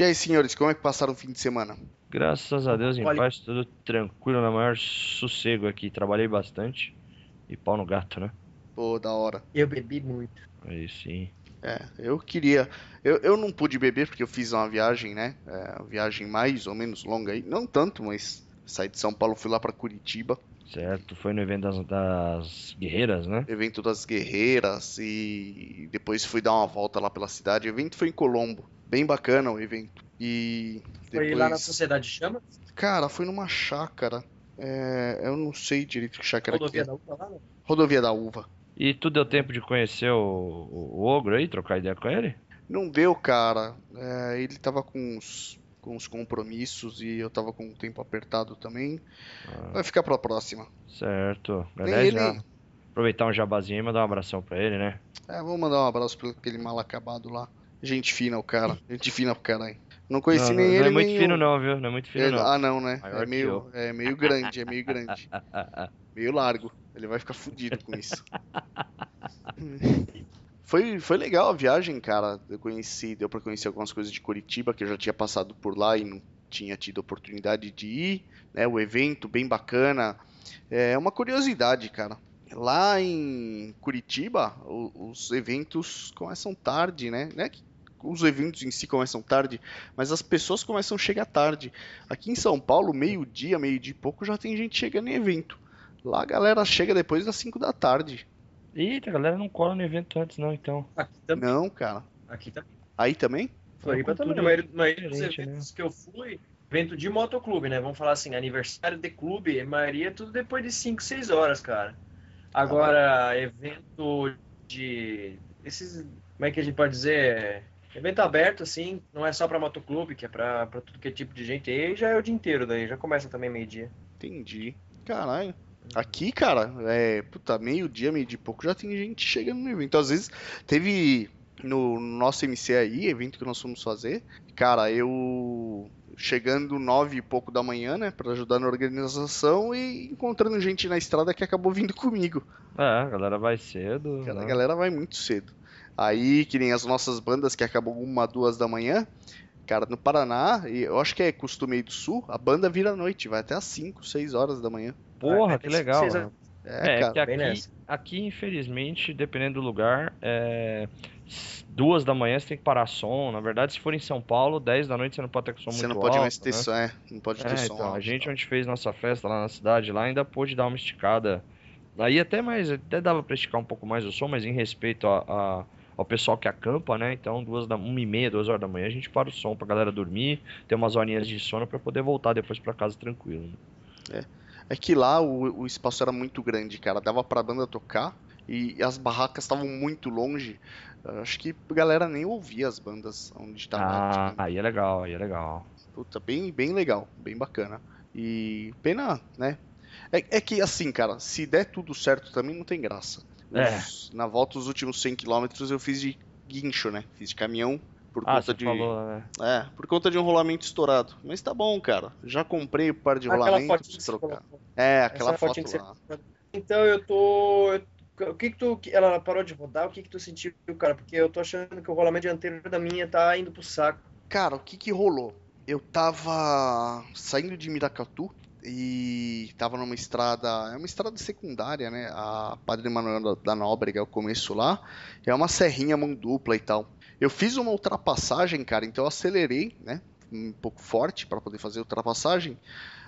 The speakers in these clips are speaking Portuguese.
E aí, senhores, como é que passaram o fim de semana? Graças a Deus, em Olha- paz, tudo tranquilo, na maior sossego aqui. Trabalhei bastante. E pau no gato, né? Pô, da hora. Eu bebi muito. Aí sim. É, eu queria. Eu, eu não pude beber porque eu fiz uma viagem, né? É, uma viagem mais ou menos longa aí. Não tanto, mas saí de São Paulo, fui lá pra Curitiba. Certo, foi no evento das, das guerreiras, né? Evento das Guerreiras e depois fui dar uma volta lá pela cidade. O evento foi em Colombo. Bem bacana o evento. E Foi depois. lá na Sociedade Chama, Cara, foi numa chácara. É, eu não sei direito que chácara que rodovia da Uva lá, né? Rodovia da Uva. E tu deu tempo de conhecer o, o, ogro aí, trocar ideia com ele? Não deu, cara. É, ele tava com uns, com uns compromissos e eu tava com o tempo apertado também. Ah, Vai ficar pra próxima. certo. Aliás, ele. já aproveitar um jabazinho e mandar um abração pra ele, né? É, vou mandar um abraço pra aquele mal acabado lá. Gente fina, o cara. Gente fina pro caralho. Não conheci não, nem não, ele, não é muito fino não, viu? Não é muito fino Ele- não. Ah, não, né? Maior É meio, é meio grande, é meio grande. Meio largo. Ele vai ficar fudido com isso. Foi, foi legal a viagem, cara. Eu conheci, deu pra conhecer algumas coisas de Curitiba, que eu já tinha passado por lá e não tinha tido oportunidade de ir, né? O evento bem bacana. É uma curiosidade, cara. Lá em Curitiba, o- os eventos começam tarde, né? Não é que os eventos em si começam tarde, mas as pessoas começam a chegar tarde. Aqui em São Paulo, meio-dia, meio-dia e pouco, já tem gente chegando em evento. Lá a galera chega depois das 5 da tarde. Eita, a galera não cola no evento antes não, então. Aqui também. Não, cara. Aqui também. Aí também? Floripa também. A maioria, a maioria dos eventos que eu fui, evento de motoclube, né? Vamos falar assim, aniversário de clube, a maioria é tudo depois de 5, 6 horas, cara. Agora, evento de. Esses. Como é que a gente pode dizer? Evento aberto, assim, não é só pra motoclube, que é pra, pra tudo que é tipo de gente. Aí já é o dia inteiro, daí já começa também meio-dia. Entendi. Caralho. Aqui, cara, é. Puta, meio-dia, meio-dia e pouco já tem gente chegando no evento. Às vezes teve no nosso MC aí, evento que nós fomos fazer. Cara, eu chegando nove e pouco da manhã, né, pra ajudar na organização e encontrando gente na estrada que acabou vindo comigo. É, a galera vai cedo. Cara, a né? galera vai muito cedo. Aí, que nem as nossas bandas que acabam uma, duas da manhã. Cara, no Paraná, e eu acho que é costume aí do sul, a banda vira à noite, vai até às 5, 6 horas da manhã. Porra, que esse- legal. né? É, É, cara. que aqui, aqui, infelizmente, dependendo do lugar, é, duas da manhã você tem que parar som. Na verdade, se for em São Paulo, 10 da noite você não pode com som Você muito não pode alto, mais ter né? som, é, não pode ter É, som então, a alto, gente tá. onde fez nossa festa lá na cidade, lá ainda pôde dar uma esticada. Aí até mais, até dava pra esticar um pouco mais o som, mas em respeito a, a- ao pessoal que acampa, né? Então, duas da, uma e meia, duas horas da manhã, a gente para o som pra galera dormir, ter umas horinhas de sono pra poder voltar depois pra casa tranquilo. né? É que lá o, o espaço era muito grande, cara, dava pra banda tocar e as barracas estavam muito longe. Acho que a galera nem ouvia as bandas onde tava. Ah, tipo, aí é legal, aí é legal. Puta, bem, bem legal, bem bacana. E pena, né? É, é que assim, cara, se der tudo certo também não tem graça. É. Na volta, os últimos 100 km eu fiz de guincho, né? Fiz de caminhão por Ah, conta de. falou, né? É, por conta de um rolamento estourado. Mas tá bom, cara. Já comprei o par de Aquela rolamento, trocar. É, aquela Essa foto que você- lá. Então eu tô. O que que tu. Ela parou de rodar, o que que tu sentiu, cara? Porque eu tô achando que o rolamento dianteiro da minha tá indo pro saco. Cara, o que que rolou? Eu tava saindo de Miracatu e tava numa estrada, é uma estrada secundária, né? A Padre Manuel da- da Nóbrega, é o começo lá, é uma serrinha mão dupla e tal. Eu fiz uma ultrapassagem, cara, então eu acelerei, né? Um pouco forte para poder fazer a ultrapassagem.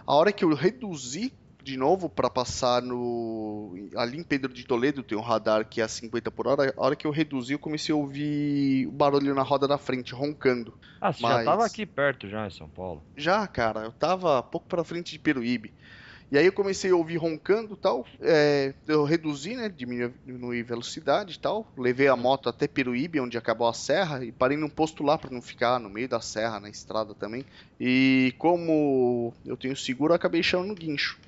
A hora que eu reduzi de novo para passar no ali em Pedro de Toledo tem um radar que é a 50 por hora. A hora que eu reduzi, eu comecei a ouvir o barulho na roda da frente roncando. Ah, você Mas- já tava aqui perto já em São Paulo. Já, cara, eu tava pouco pra frente de Peruíbe. E aí eu comecei a ouvir roncando e tal. é, eu reduzi, né? Diminuí diminuí velocidade e tal. Levei a moto até Peruíbe, onde acabou a serra, e parei num posto lá pra não ficar no meio da serra, na estrada também. E como eu tenho seguro, acabei chamando no guincho.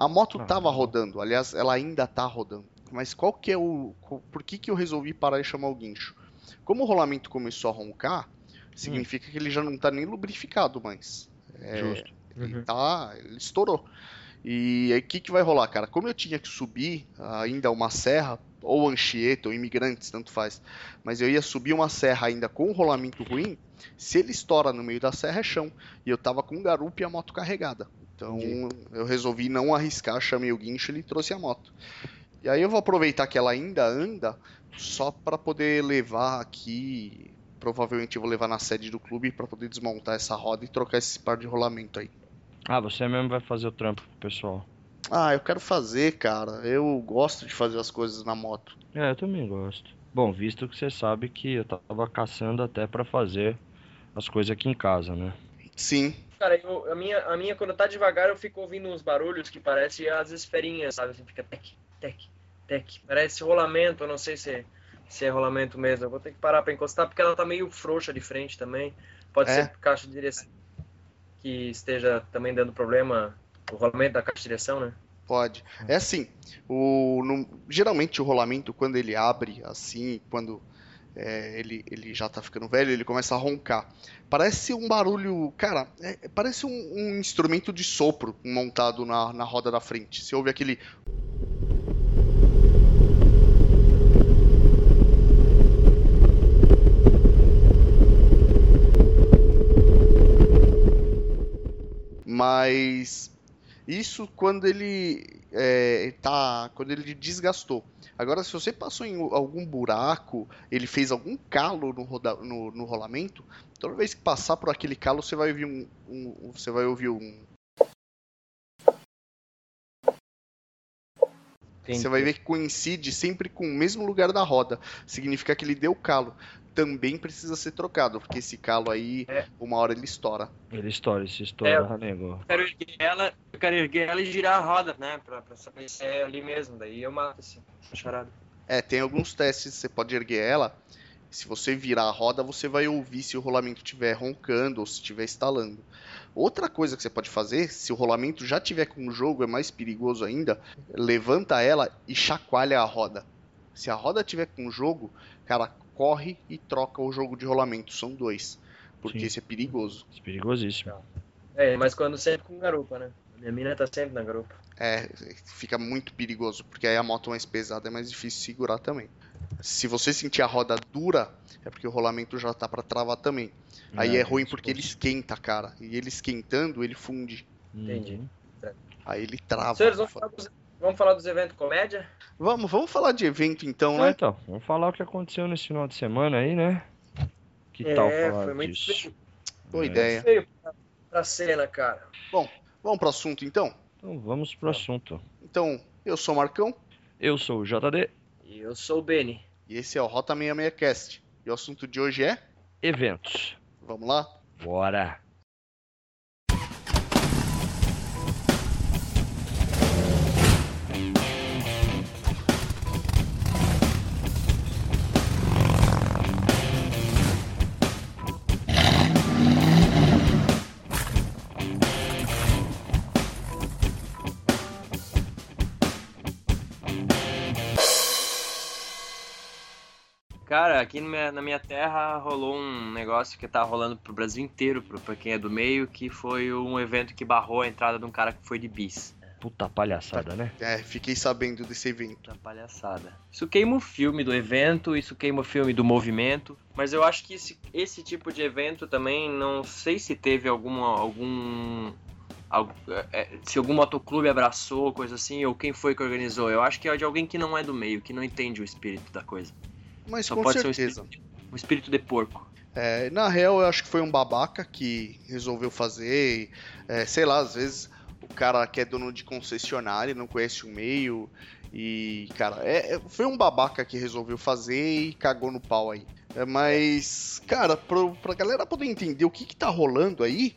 A moto Ah. tava rodando, aliás, ela ainda tá rodando. Mas qual que é o. Por que, que eu resolvi parar e chamar o guincho? Como o rolamento começou a roncar, significa que ele já não tá nem lubrificado mais. É, Justo. ele tá, ele estourou. E aí o que, que vai rolar, cara? Como eu tinha que subir ainda uma serra ou Anchieta, ou Imigrantes, tanto faz. Mas eu ia subir uma serra ainda com um rolamento ruim, se ele estoura no meio da serra é chão. E eu tava com um garupa e a moto carregada. Então Entendi. eu resolvi não arriscar, chamei o guincho e ele trouxe a moto. E aí eu vou aproveitar que ela ainda anda só para poder levar aqui. Provavelmente eu vou levar na sede do clube para poder desmontar essa roda e trocar esse par de rolamento aí. Ah, você mesmo vai fazer o trampo pessoal. Ah, eu quero fazer, cara. Eu gosto de fazer as coisas na moto. É, eu também gosto. Bom, visto que você sabe que eu tava caçando até para fazer as coisas aqui em casa, né? Sim. Cara, eu, a, minha, a minha, quando tá devagar, eu fico ouvindo uns barulhos que parecem as esferinhas, sabe? Assim, fica tec, tec, tec. Parece rolamento, eu não sei se, se é rolamento mesmo. Eu vou ter que parar pra encostar, porque ela tá meio frouxa de frente também. Pode é. ser caixa de direção que esteja também dando problema o rolamento da caixa de direção, né? Pode. É assim, o, no, geralmente o rolamento, quando ele abre assim, quando é, ele, ele já tá ficando velho, ele começa a roncar. Parece um barulho, cara, é, parece um, um, instrumento de sopro montado na, na roda da frente. Você ouve aquele. Mas isso quando ele é, tá, quando ele desgastou. Agora, se você passou em algum buraco, ele fez algum calo no, roda, no, no rolamento, toda vez que passar por aquele calo, você vai ouvir um, um você vai ouvir um Você vai ver que coincide sempre com o mesmo lugar da roda. Significa que ele deu calo também precisa ser trocado, porque esse calo aí, é. uma hora ele estoura. Ele estoura, se estoura, é, nego. Eu quero erguer ela, eu quero erguer ela e girar a roda, né? Pra, pra saber se é ali mesmo. Daí eu mato assim, charada. É, tem alguns testes, você pode erguer ela. Se você virar a roda, você vai ouvir se o rolamento estiver roncando ou se estiver estalando. Outra coisa que você pode fazer, se o rolamento já tiver com o jogo, é mais perigoso ainda, levanta ela e chacoalha a roda. Se a roda tiver com o jogo, cara, corre e troca o jogo de rolamento. São dois. Porque Sim. isso é perigoso. Isso é perigosíssimo. É, mas quando sempre com garupa, né? Minha mina tá sempre na garupa. É, fica muito perigoso, porque aí a moto mais pesada é mais difícil segurar também. Se você sentir a roda dura, é porque o rolamento já tá para travar também. Aí é, é ruim porque ele esquenta, cara. E ele esquentando, ele funde. Entendi. Uhum. Aí ele trava. Senhores, vamos falar dos, vamos falar dos eventos comédia? Vamos, vamos falar de evento então, né? Então, vamos falar o que aconteceu nesse final de semana aí, né? Que é, tal falar foi muito disso? Feio. Boa é. ideia. Feio pra, pra cena, cara. Bom, vamos pro assunto então? Então vamos pro assunto. Então, eu sou o Marcão. Eu sou o JD. E eu sou o Beni. E esse é o Rota 66 Cast. E o assunto de hoje é? Eventos. Vamos lá? Bora! Cara, aqui na minha, na minha, terra rolou um negócio que tá rolando pro Brasil inteiro, pro, pra quem é do meio, que foi um evento que barrou a entrada de um cara que foi de bis. Puta palhaçada, né? É, fiquei sabendo desse evento. Puta palhaçada. Isso queima o filme do evento, isso queima o filme do movimento. Mas eu acho que esse, esse tipo de evento também, não sei se teve alguma, algum. algum é, se algum motoclube abraçou, coisa assim, ou quem foi que organizou. Eu acho que é de alguém que não é do meio, que não entende o espírito da coisa. Mas Só com certeza. Um espírito, um espírito de porco. É, na real, eu acho que foi um babaca que resolveu fazer. É, sei lá, às vezes o cara que é dono de concessionária não conhece o meio. E, cara, é, é, foi um babaca que resolveu fazer e cagou no pau aí. É, mas, cara, pro, pra galera poder entender o que, que tá rolando aí,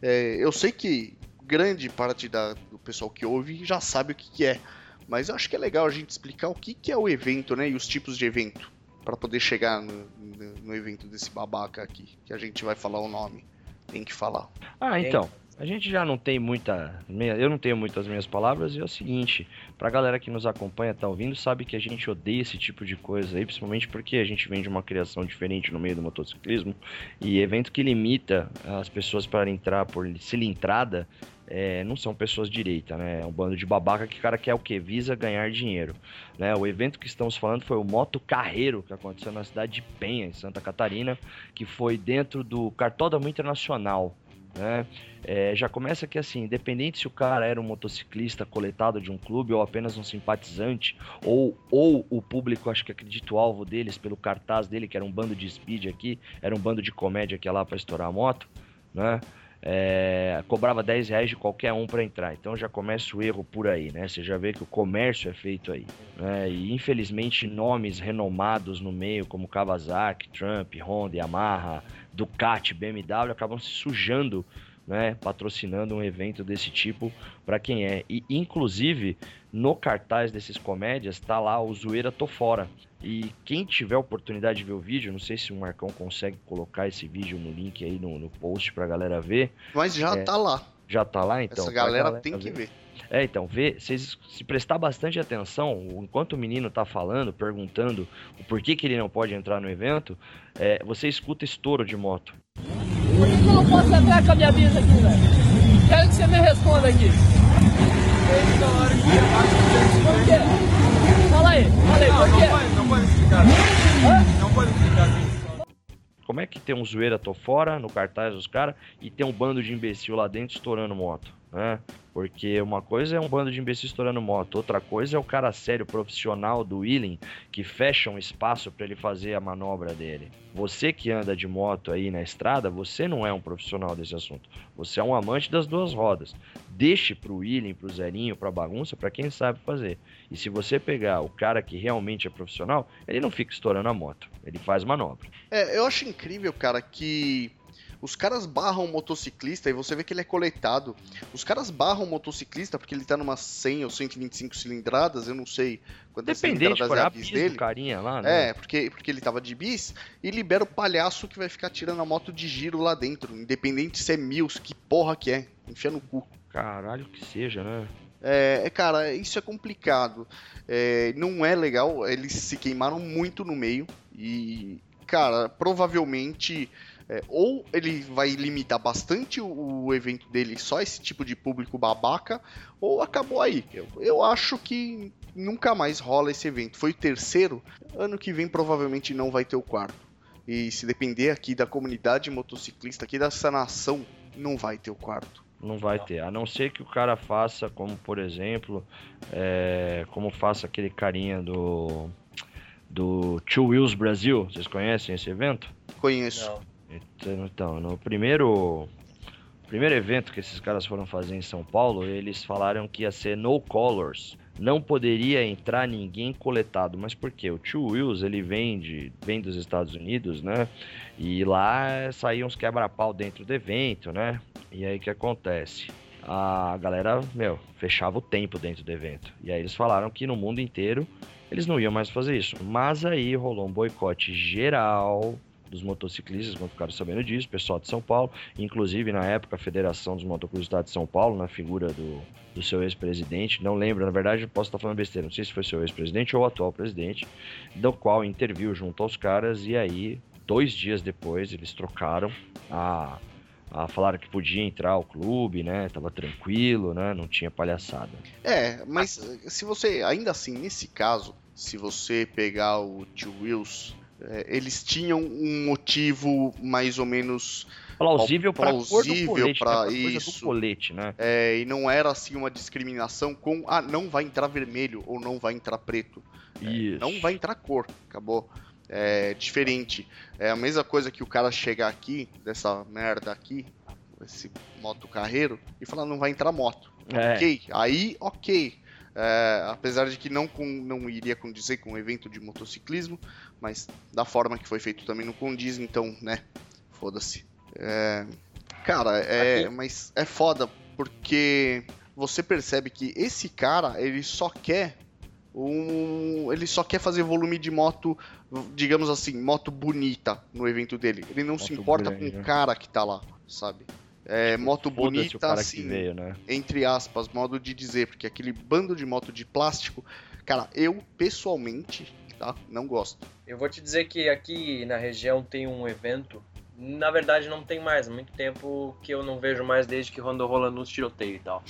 é, eu sei que grande parte da, do pessoal que ouve já sabe o que, que é. Mas eu acho que é legal a gente explicar o que, que é o evento, né? E os tipos de evento para poder chegar no, no, evento desse babaca aqui, que a gente vai falar o nome. Tem que falar. Ah, então. A gente já não tem muita. Eu não tenho muitas minhas palavras, e é o seguinte: pra galera que nos acompanha, tá ouvindo, sabe que a gente odeia esse tipo de coisa aí, principalmente porque a gente vem de uma criação diferente no meio do motociclismo. E evento que limita as pessoas para entrar por cilindrada é, não são pessoas direita, né? É um bando de babaca que cara quer o quê? Visa ganhar dinheiro. Né? O evento que estamos falando foi o Moto Carreiro, que aconteceu na cidade de Penha, em Santa Catarina, que foi dentro do Cartódromo Internacional. Né? É, já começa que assim, independente se o cara era um motociclista coletado de um clube ou apenas um simpatizante, ou, ou o público, acho que acredito o alvo deles pelo cartaz dele, que era um bando de speed aqui, era um bando de comédia que ia lá para estourar a moto, né? É, cobrava 10 reais de qualquer um para entrar. Então já começa o erro por aí, né? Você já vê que o comércio é feito aí. Né? E infelizmente nomes renomados no meio, como Kawasaki, Trump, Honda, Yamaha, Ducati, BMW, acabam se sujando né, patrocinando um evento desse tipo para quem é. E inclusive no cartaz desses comédias tá lá o Zoeira Tô Fora. E quem tiver oportunidade de ver o vídeo, não sei se o Marcão consegue colocar esse vídeo no link aí no, no post pra galera ver. Mas já é, tá lá. Já tá lá então? Essa galera, galera tem que ver. É, então, vê, vocês se prestar bastante atenção, enquanto o menino tá falando, perguntando o porquê que ele não pode entrar no evento, é, você escuta estouro de moto. Por que, que eu não posso entrar com a minha bisa aqui, velho? Quero que você me responda aqui. Por quê? Fala aí, fala aí, por quê? Não pode, não pode explicar. Hã? Não pode explicar. Como é que tem um zoeira tô fora no cartaz dos caras e tem um bando de imbecil lá dentro estourando moto? Né? Porque uma coisa é um bando de imbecis estourando moto, outra coisa é o cara sério profissional do Willing que fecha um espaço para ele fazer a manobra dele. Você que anda de moto aí na estrada, você não é um profissional desse assunto. Você é um amante das duas rodas. Deixe pro Willing, pro Zerinho, pra bagunça, para quem sabe fazer. E se você pegar o cara que realmente é profissional, ele não fica estourando a moto, ele faz manobra. É, eu acho incrível, cara, que os caras barram o motociclista e você vê que ele é coletado. Os caras barram o motociclista porque ele tá numa 100 ou 125 cilindradas, eu não sei quantas Dependente, cilindradas é a bis dele. carinha lá, né? É, porque, porque ele tava de bis e libera o palhaço que vai ficar tirando a moto de giro lá dentro, independente se é mil, que porra que é, enfia no cu. Caralho que seja, né? É, é cara, isso é complicado. É, não é legal, eles se queimaram muito no meio e, cara, provavelmente é, ou ele vai limitar bastante o, o, evento dele só esse tipo de público babaca, ou acabou aí. Eu, eu acho que nunca mais rola esse evento. Foi o terceiro, ano que vem provavelmente não vai ter o quarto. E se depender aqui da comunidade motociclista, aqui dessa nação, não vai ter o quarto. Não vai ter, a não ser que o cara faça, como por exemplo, é, como faça aquele carinha do do Two Wheels Brasil. Vocês conhecem esse evento? Conheço. Não. Então, então, no primeiro primeiro evento que esses caras foram fazer em São Paulo, eles falaram que ia ser no colors. Não poderia entrar ninguém coletado, mas por quê? O Two Wheels ele vem, de, vem dos Estados Unidos, né? E lá saíam uns quebra-pau dentro do evento, né? E aí o que acontece? A galera, meu, fechava o tempo dentro do evento. E aí eles falaram que no mundo inteiro eles não iam mais fazer isso. Mas aí rolou um boicote geral dos motociclistas, quando ficaram sabendo disso, pessoal de São Paulo, inclusive na época a Federação dos Estado de São Paulo, na figura do, do seu ex-presidente, não lembro, na verdade posso estar falando besteira, não sei se foi seu ex-presidente ou atual presidente, do qual interviu junto aos caras e aí, dois dias depois, eles trocaram a a falaram que podia entrar ao clube, né? Tava tranquilo, né? Não tinha palhaçada. É, mas se você, ainda assim, nesse caso, se você pegar o Tio Wills eles tinham um motivo mais ou menos plausível para plausível para né? isso. colete, né? É, e não era assim uma discriminação com ah não vai entrar vermelho ou não vai entrar preto. É, não vai entrar cor acabou. É diferente. É a mesma coisa que o cara chegar aqui dessa merda aqui esse moto carreiro e falar não vai entrar moto. É. ok. Aí ok. É, apesar de que não, com, não iria condizer com o evento de motociclismo, mas da forma que foi feito também não condiz, então, né, foda-se. É, cara, é, mas é foda porque você percebe que esse cara, ele só quer um, ele só quer fazer volume de moto, digamos assim, moto bonita no evento dele. Ele não moto se importa grande, com o cara que tá lá, sabe? É, tipo, moto bonita, assim, veio, né? entre aspas, modo de dizer, porque aquele bando de moto de plástico, cara, eu pessoalmente, tá, não gosto. Eu vou te dizer que aqui na região tem um evento Na verdade, não tem mais. Há muito tempo que eu não vejo mais desde que andou rolando uns tiroteios e tal.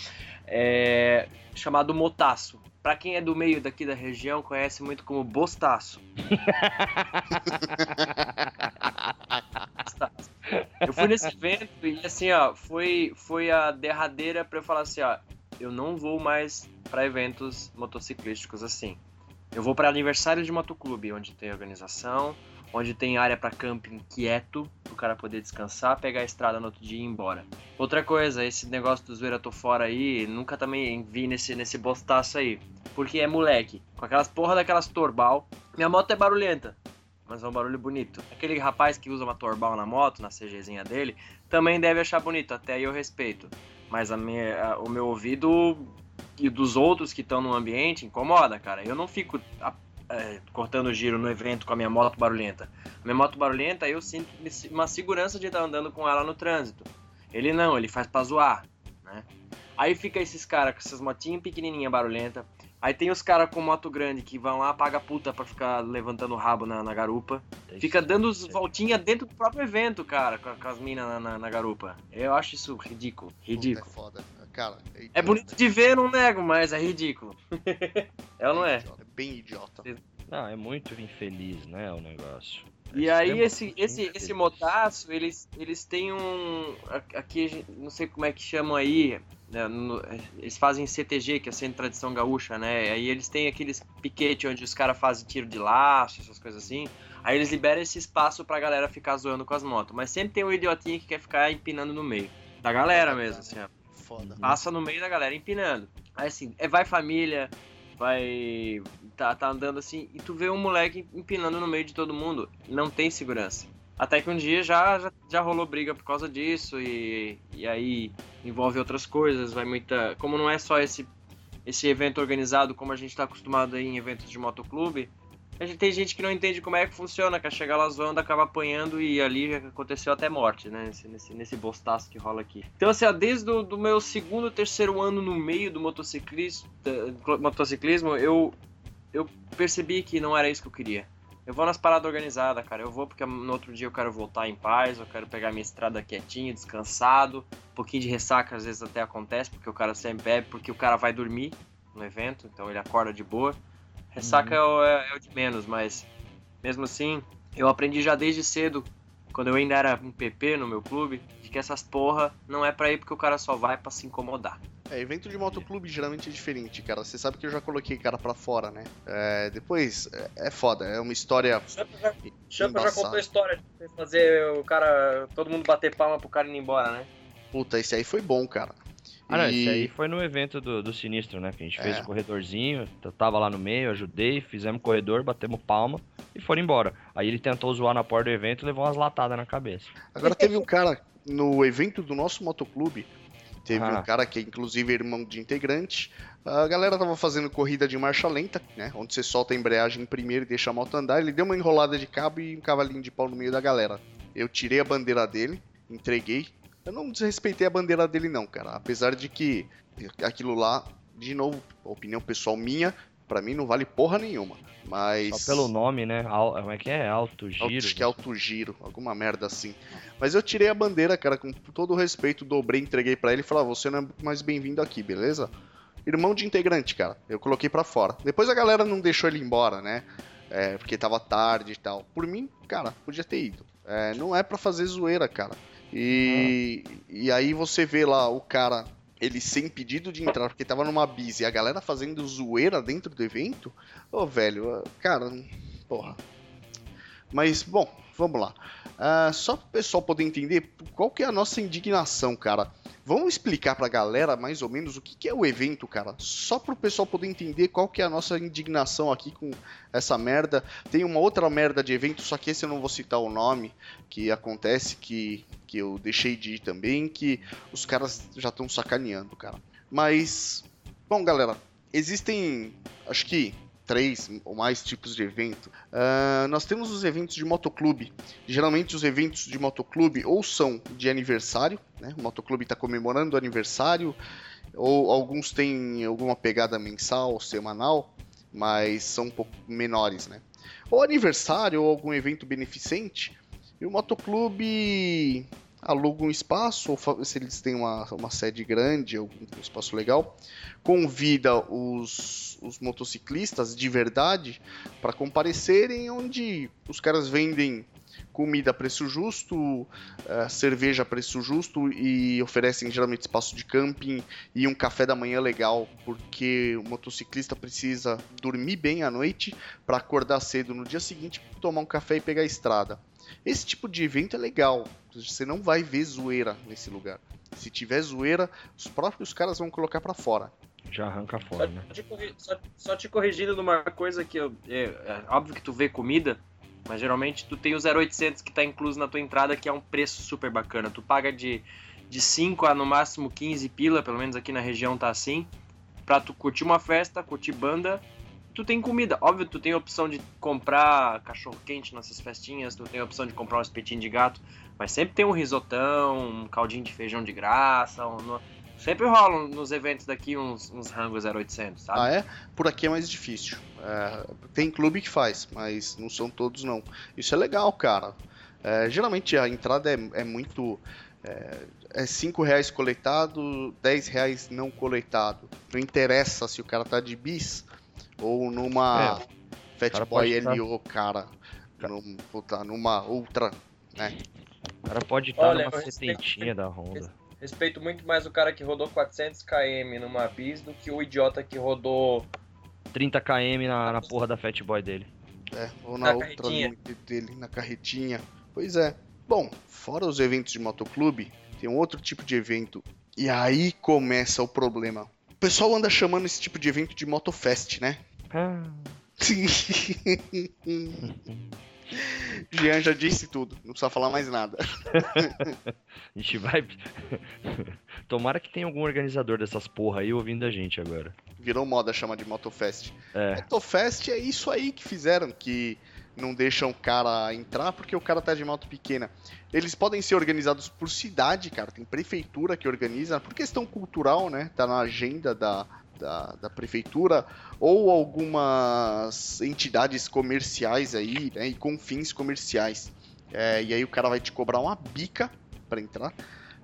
É... Chamado Motaço. Pra quem é do meio daqui da região, conhece muito como Bostaço. eu fui nesse evento e assim, ó, foi, foi a derradeira pra eu falar assim, ó, eu não vou mais para eventos motociclísticos assim. Eu vou para aniversário de motoclube, onde tem organização, onde tem área para camping quieto, o cara poder descansar, pegar a estrada no outro dia e ir embora. Outra coisa, esse negócio do zoeira tô fora aí, nunca também vi nesse, nesse bostaço aí. Porque é moleque, com aquelas porra daquelas torbal. Minha moto é barulhenta, mas é um barulho bonito. Aquele rapaz que usa uma torbal na moto, na CGzinha dele, também deve achar bonito, até aí eu respeito. Mas a minha, a, o meu ouvido e dos outros que estão no ambiente incomoda, cara. Eu não fico a, é, cortando giro no evento com a minha moto barulhenta. A minha moto barulhenta, eu sinto uma segurança de estar andando com ela no trânsito. Ele não, ele faz pra zoar, né? Aí fica esses caras com essas motinhas pequenininha barulhenta. Aí tem os caras com moto grande que vão lá, paga puta pra ficar levantando o rabo na, na garupa. Fica dando voltinha dentro do próprio evento, cara, com, com as minas na, na, na, garupa. Eu acho isso ridículo. Ridículo. É foda. Cara, é, é bonito de ver, não nego, mas é ridículo. é ou não é? É bem idiota. Não, é muito infeliz, né, o negócio. E é aí esse, esse, esse motaço, eles, eles têm um. Aqui, não sei como é que chamam aí. Né, no, eles fazem CTG, que é Centro de Tradição Gaúcha, né? Aí eles têm aqueles piquete onde os caras fazem tiro de laço, essas coisas assim. Aí eles liberam esse espaço pra galera ficar zoando com as motos. Mas sempre tem um idiotinho que quer ficar empinando no meio. Da galera mesmo, assim, ó foda. Passa no meio da galera empinando. Aí assim, é, vai família, vai. Tá, tá andando assim, e tu vê um moleque empinando no meio de todo mundo. Não tem segurança. Até que um dia já, já, já rolou briga por causa disso, e, e aí envolve outras coisas, vai muita. Como não é só esse, esse evento organizado como a gente está acostumado aí em eventos de motoclube, a gente, tem gente que não entende como é que funciona, que chega lá zoando, acaba apanhando e ali aconteceu até morte, né? Nesse, nesse, nesse bostaço que rola aqui. Então, assim, ó, desde o do meu segundo, terceiro ano no meio do motociclismo, motociclismo eu, eu percebi que não era isso que eu queria. Eu vou nas paradas organizadas, cara. Eu vou porque no outro dia eu quero voltar em paz, eu quero pegar minha estrada quietinho, descansado. Um pouquinho de ressaca às vezes até acontece, porque o cara sempre bebe, porque o cara vai dormir no evento, então ele acorda de boa. Ressaca uhum. é, é, o de menos, mas mesmo assim, eu aprendi já desde cedo, quando eu ainda era um PP no meu clube, de que essas porra não é pra ir porque o cara só vai para se incomodar. É, evento de motoclube geralmente é diferente, cara. Você sabe que eu já coloquei cara para fora, né? É, depois, é, é, foda, é uma história. Champa já, já contou a história de fazer o cara, todo mundo bater palma pro cara ir embora, né? Puta, esse aí foi bom, cara. Ah, não, e... esse aí foi no evento do, do Sinistro, né? Que a gente é. fez o corredorzinho, eu tava lá no meio, ajudei, fizemos corredor, batemos palma e foram embora. Aí ele tentou zoar na porta do evento e levou umas latadas na cabeça. Agora teve um cara no evento do nosso motoclube, teve ah. um cara que é inclusive irmão de integrante. A galera tava fazendo corrida de marcha lenta, né? Onde você solta a embreagem primeiro e deixa a moto andar. Ele deu uma enrolada de cabo e um cavalinho de pau no meio da galera. Eu tirei a bandeira dele, entreguei, eu não desrespeitei a bandeira dele, não, cara. Apesar de que aquilo lá, de novo, opinião pessoal minha, para mim não vale porra nenhuma. Mas. Só pelo nome, né? Al... Como é que é? Alto giro. Acho que é alto giro, alguma merda assim. Mas eu tirei a bandeira, cara, com todo o respeito, dobrei, entreguei para ele e falei: ah, você não é mais bem-vindo aqui, beleza? Irmão de integrante, cara. Eu coloquei para fora. Depois a galera não deixou ele embora, né? É, porque tava tarde e tal. Por mim, cara, podia ter ido. É, não é para fazer zoeira, cara. E, e aí você vê lá o cara, ele sem pedido de entrar, porque tava numa bis e a galera fazendo zoeira dentro do evento. Ô, oh, velho, cara, porra. Mas, bom, vamos lá. Uh, só para o pessoal poder entender qual que é a nossa indignação, cara. Vamos explicar pra galera mais ou menos o que, que é o evento, cara. Só para o pessoal poder entender qual que é a nossa indignação aqui com essa merda. Tem uma outra merda de evento, só que esse eu não vou citar o nome, que acontece que, que eu deixei de ir também, que os caras já estão sacaneando, cara. Mas, bom, galera, existem, acho que três ou mais tipos de evento. Uh, nós temos os eventos de motoclube. Geralmente os eventos de motoclube ou são de aniversário, né? O motoclube está comemorando o aniversário, ou alguns têm alguma pegada mensal, semanal, mas são um pouco menores, né? Ou aniversário ou algum evento beneficente, E o motoclube aluga um espaço, ou se eles têm uma, uma sede grande, ou um espaço legal, convida os, os motociclistas de verdade para comparecerem, onde os caras vendem comida a preço justo, eh, cerveja a preço justo e oferecem geralmente espaço de camping e um café da manhã legal, porque o motociclista precisa dormir bem à noite para acordar cedo no dia seguinte, tomar um café e pegar a estrada. Esse tipo de evento é legal, você não vai ver zoeira nesse lugar. Se tiver zoeira, os próprios caras vão colocar para fora. Já arranca Só fora, né? te, corri- só- só te corrigindo numa coisa que eu, é, é óbvio que tu vê comida, mas geralmente tu tem o 0800 que tá incluso na tua entrada, que é um preço super bacana. Tu paga de, de 5 a no máximo 15 pila, pelo menos aqui na região tá assim, pra tu curtir uma festa, curtir banda. Tu tem comida. Óbvio, tu tem a opção de comprar cachorro quente nessas festinhas, tu tem a opção de comprar um espetinho de gato, mas sempre tem um risotão, um caldinho de feijão de graça, um- sempre rolam nos eventos daqui uns, uns rangos 0800, sabe? Ah, é? Por aqui é mais difícil. É, tem clube que faz, mas não são todos, não. Isso é legal, cara. É, geralmente a entrada é, é muito. É, é 5 reais coletado, 10 reais não coletado. Não interessa se o cara tá de bis ou numa Fat cara Boy LO, cara. Num, puta, numa Ultra, né? O cara pode estar Olha, numa setentinha da Honda. Respeito muito mais o cara que rodou 400 km numa bis do que o idiota que rodou 30 km na, na porra da Fat Boy dele. É, ou na, Na outra dele, na carretinha. Pois é. Bom, fora os eventos de motoclube, tem um outro tipo de evento. E aí começa o problema. O pessoal anda chamando esse tipo de evento de Motofest, né? Ah, Jean já disse tudo, não precisa falar mais nada. a gente vai. Tomara que tenha algum organizador dessas porra aí ouvindo a gente agora. Virou moda chamar de Motofest. É, Motofest é isso aí que fizeram, que não deixam o cara entrar porque o cara tá de moto pequena. Eles podem ser organizados por cidade, cara. Tem prefeitura que organiza, por questão cultural, né? Tá na agenda da, da, da prefeitura, ou algumas entidades comerciais aí, né? E com fins comerciais. É, e aí o cara vai te cobrar uma bica pra entrar.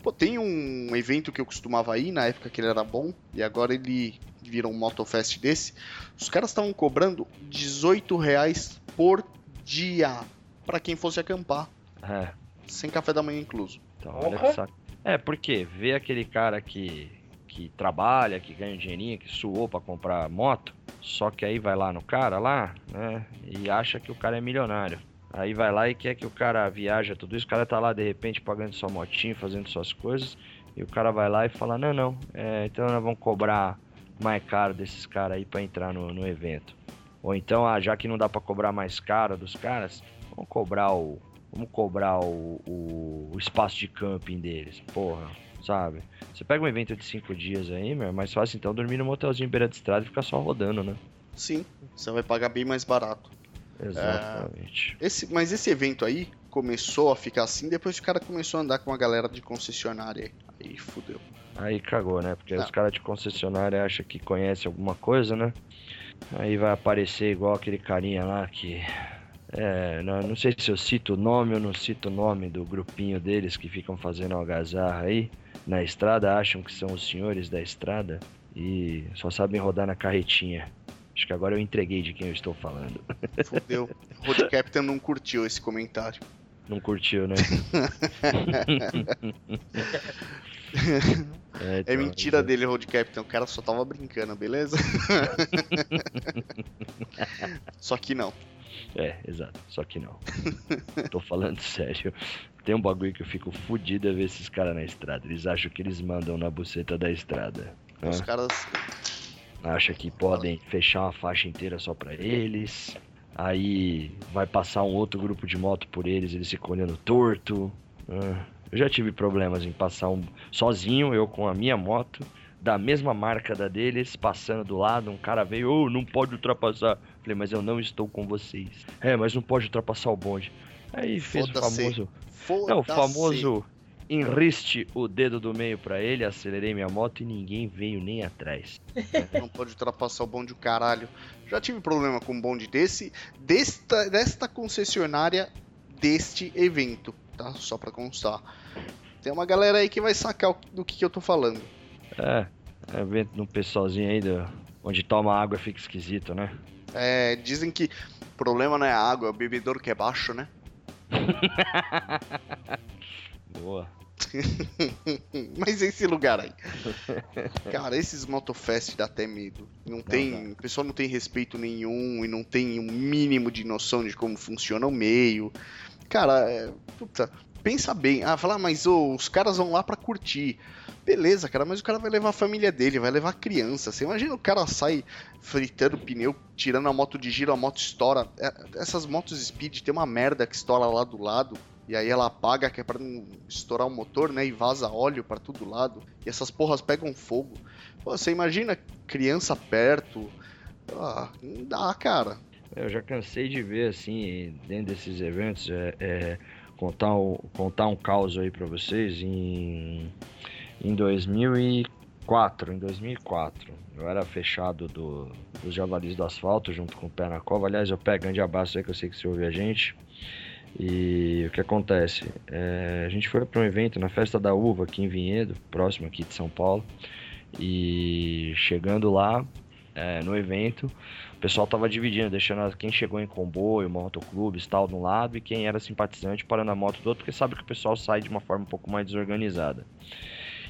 Pô, tem um evento que eu costumava ir na época que ele era bom, e agora ele virou um Motofest desse. Os caras estavam cobrando 18 reais por dia para quem fosse acampar, é. sem café da manhã incluso. Então, olha saco. É, porque vê aquele cara que, que trabalha, que ganha dinheirinho, que suou pra comprar moto, só que aí vai lá no cara lá, né, e acha que o cara é milionário. Aí vai lá e quer que o cara viaja tudo isso, o cara tá lá de repente pagando sua motinha, fazendo suas coisas, e o cara vai lá e fala, não, não, é, então nós vamos cobrar mais caro desses caras aí pra entrar no, no evento. Ou então, ah, já que não dá pra cobrar mais caro dos caras, vamos cobrar o, Vamos cobrar o, o, o espaço de camping deles, porra, sabe? Você pega um evento de cinco dias aí, meu, é mais fácil então dormir num motelzinho beira de estrada e ficar só rodando, né? Sim, você vai pagar bem mais barato. Exatamente. Esse, mas esse evento aí começou a ficar assim depois que o cara começou a andar com a galera de concessionária aí. Aí fudeu. Aí cagou, né? Porque Tá. os caras de concessionária acham que conhece alguma coisa, né? Aí vai aparecer igual aquele carinha lá que. É, não, não sei se eu cito o nome ou não cito o nome do grupinho deles que ficam fazendo algazarra aí na estrada, acham que são os senhores da estrada e só sabem rodar na carretinha. Acho que agora eu entreguei de quem eu estou falando. Fudeu. O Road Captain não curtiu esse comentário. Não curtiu, né? é, É então, mentira dele, Road Captain. O cara só tava brincando, beleza? só que não. É, exato. Só que não. Tô falando sério. Tem um bagulho que eu fico fudido a ver esses caras na estrada. Eles acham que eles mandam na buceta da estrada. Os caras. Acha que podem fechar uma faixa inteira só pra eles. Aí vai passar um outro grupo de moto por eles, eles ficam olhando torto. Eu já tive problemas em passar um sozinho, eu com a minha moto, da mesma marca da deles, passando do lado, um cara veio, ô, não pode ultrapassar. Falei, mas eu não estou com vocês. É, mas não pode ultrapassar o bonde. Aí fez o famoso. Não, o famoso enriste o dedo do meio pra ele, acelerei minha moto e ninguém veio nem atrás. Não pode ultrapassar o bonde o caralho. Já tive problema com um bonde desse. Desta, desta concessionária deste evento, tá? Só pra constar. Tem uma galera aí que vai sacar do que, que eu tô falando. É, é evento no pessoalzinho aí do, onde toma água fica esquisito, né? É, dizem que o problema não é a água, é o bebedouro que é baixo, né? Boa. Mas esse lugar aí. Cara, esses motofest dá até medo. Não tem. O pessoal não tem respeito nenhum e não tem um mínimo de noção de como funciona o meio. Cara, é, puta, pensa bem. Ah, falar, mas ô, os caras vão lá pra curtir. Beleza, cara, mas o cara vai levar a família dele, vai levar a criança. Você imagina o cara sai fritando pneu, tirando a moto de giro, a moto estoura. É, Essas motos speed tem uma merda que estoura lá do lado. E aí ela apaga, que é pra não estourar o motor, né? E vaza óleo pra todo lado. E essas porras pegam fogo. Pô, você imagina criança perto. Ah, não dá, cara. Eu já cansei de ver, assim, dentro desses eventos, é, é, contar, o- contar um caos aí pra vocês. Em, em 2004, em 2004, eu era fechado do, dos Javalis do Asfalto, junto com o Pé na Cova. Aliás, eu pego grande abraço aí, que eu sei que você ouve a gente. E o que acontece? É, a gente foi para um evento na Festa da Uva, aqui em Vinhedo, próximo aqui de São Paulo. E chegando lá, é, no evento, o pessoal tava dividindo, deixando quem chegou em comboio, motoclubes tal de um lado e quem era simpatizante parando a moto do outro, porque sabe que o pessoal sai de uma forma um pouco mais desorganizada.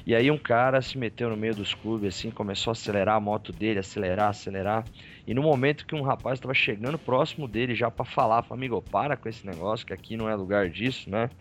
E aí um cara se meteu no meio dos clubes assim, começou a acelerar a moto dele, acelerar, acelerar. E no momento que um rapaz estava chegando próximo dele já para falar, falou, amigo, para com esse negócio que aqui não é lugar disso, né?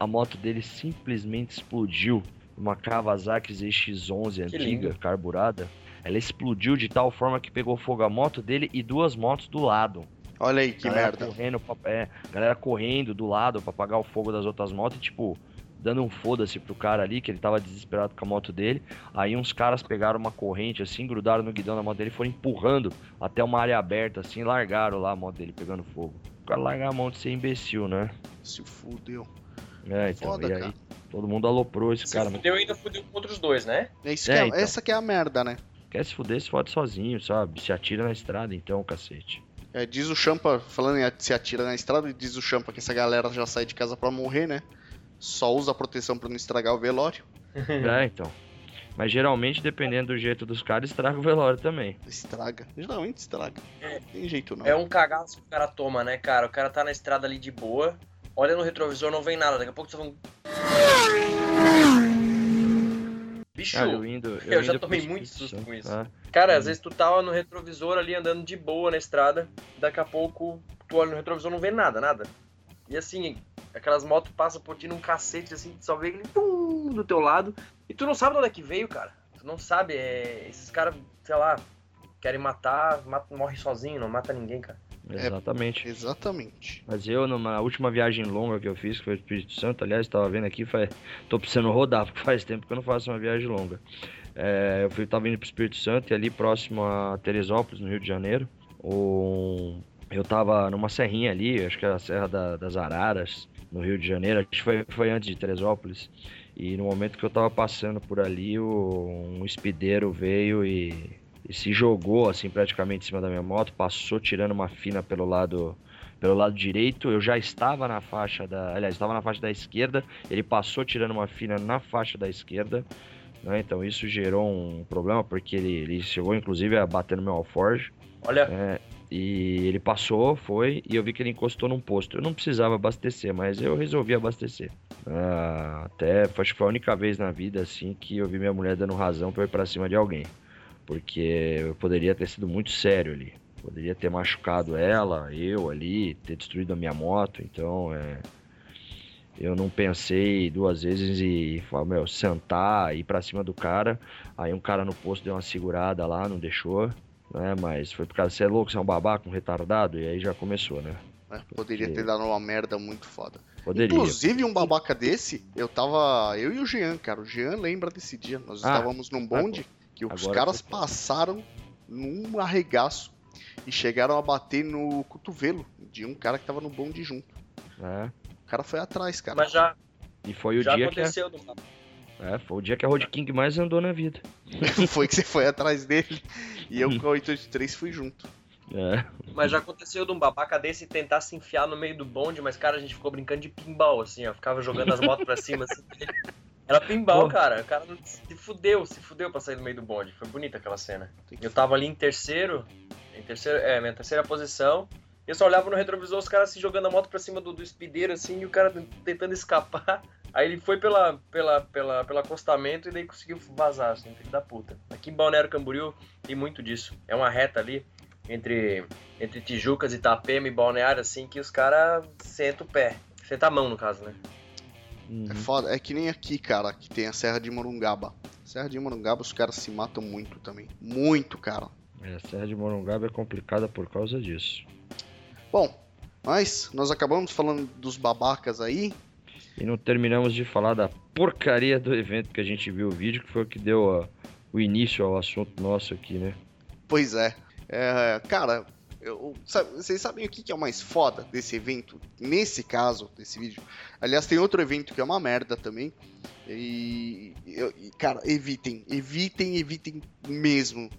A moto dele simplesmente explodiu. Uma Kawasaki ZX11 Que antiga, carburada. Ela explodiu de tal forma que pegou fogo a moto dele e duas motos do lado. Olha aí que galera merda. correndo, é, galera correndo do lado pra apagar o fogo das outras motos e, tipo, dando um foda-se pro cara ali, que ele tava desesperado com a moto dele. Aí uns caras pegaram uma corrente, assim, grudaram no guidão da moto dele e foram empurrando até uma área aberta, assim, e largaram lá a moto dele pegando fogo. O cara largar a mão de ser imbecil, né? Se fudeu. É, então, Foda, e aí cara. todo mundo aloprou esse Se cara. Mas fudeu ainda fudeu com outros dois, né? É isso É, que é- então. Essa que é a merda, né? Quer se fuder, se fode sozinho, sabe? Se atira na estrada, então, cacete. É, diz o Champa, falando em se atira na estrada, diz o Champa que essa galera já sai de casa pra morrer, né? Só usa proteção pra não estragar o velório. é, então. Mas geralmente, dependendo do jeito dos caras, estraga o velório também. Estraga. Geralmente estraga. É. Não tem jeito não. É um cagaço que o cara toma, né, cara? O cara tá na estrada ali de boa, olha no retrovisor, não vem nada. Daqui a pouco você vai um. Bicho, Cara, eu indo. eu já indo tomei muito susto Santo, com isso. tá? cara, às vezes tu tava no retrovisor ali andando de boa na estrada, daqui a pouco tu olha no retrovisor não vê nada, nada. E assim, aquelas motos passam por ti num cacete assim, tu só vê tum do teu lado, e tu não sabe de onde é que veio, cara. Tu não sabe, é... esses caras, sei lá, querem matar, mata, morre sozinho, não mata ninguém, cara. É. Exatamente. Exatamente. Mas eu, numa última viagem longa que eu fiz, que foi o Espírito Santo, aliás, tava vendo aqui, faz... tô precisando rodar, porque faz tempo que eu não faço uma viagem longa. É, eu fui, tava indo pro Espírito Santo e ali próximo a Teresópolis, no Rio de Janeiro, um- eu tava numa serrinha ali, acho que era a Serra da- das Araras, no Rio de Janeiro, acho que foi, foi antes de Teresópolis. E no momento que eu tava passando por ali, o- um espideiro veio e, e se jogou assim praticamente em cima da minha moto, passou tirando uma fina pelo lado pelo lado direito, eu já estava na faixa da, aliás, estava na faixa da esquerda, ele passou tirando uma fina na faixa da esquerda, né? Então isso gerou um problema porque ele, ele chegou inclusive a bater no meu alforge. Olha, É, e ele passou, foi, e eu vi que ele encostou num posto. Eu não precisava abastecer, mas eu resolvi abastecer. Ah, até acho que foi a única vez na vida assim que eu vi minha mulher dando razão eu ir pra cima de alguém. Porque eu poderia ter sido muito sério ali. Poderia ter machucado ela, eu ali, ter destruído a minha moto. Então, é, eu não pensei duas vezes e falar, meu, sentar, ir pra cima do cara. Aí um cara no posto deu uma segurada lá, não deixou né? Mas foi por causa, você é louco, você é um babaca, um retardado, e aí já começou, né? É, poderia Porque- ter dado uma merda muito foda. Poderia. Inclusive, um babaca desse, eu tava. Eu e o Jean, cara. O Jean lembra desse dia. Nós Ah, estávamos num bonde que os agora caras foi foda. passaram num arregaço e chegaram a bater no cotovelo de um cara que tava no bonde junto. né? O cara foi atrás, cara. mas já, E foi o já dia que a, aconteceu. do- é, foi o dia que a Road King mais andou na vida. foi que você foi atrás dele e eu com a 883 fui junto. É. Mas já aconteceu de um babaca desse tentar se enfiar no meio do bonde, mas, cara, a gente ficou brincando de pinball, assim, ó. Ficava jogando as motos pra cima, assim. Era pinball, Pô. cara. O cara se fudeu, se fudeu pra sair do meio do bonde. Foi bonita aquela cena. Eu tava ali em terceiro, em terceiro, é, minha terceira posição. E eu só olhava no retrovisor os caras se jogando a moto pra cima do, do espideiro, assim, e o cara tentando escapar. Aí ele foi pela, pela, pela, pelo acostamento e daí conseguiu vazar, assim, filho da puta. Aqui em Balneário Camboriú tem muito disso. É uma reta ali entre, entre Tijucas, Itapema e Balneário, assim, que os caras sentam o pé. Senta a mão, no caso, né? Uhum. É foda. É que nem aqui, cara, que tem a Serra de Morungaba. Serra de Morungaba, os caras se matam muito também. Muito, cara. É, a Serra de Morungaba é complicada por causa disso. Bom, mas nós acabamos falando dos babacas aí. E não terminamos de falar da porcaria do evento que a gente viu o vídeo, que foi o que deu ó, o início ao assunto nosso aqui, né? Pois é. É, cara, eu- sabe- vocês sabem o que, que é o mais foda desse evento? Nesse caso, desse vídeo. Aliás, tem outro evento que é uma merda também. E, e, cara, evitem, evitem, evitem mesmo.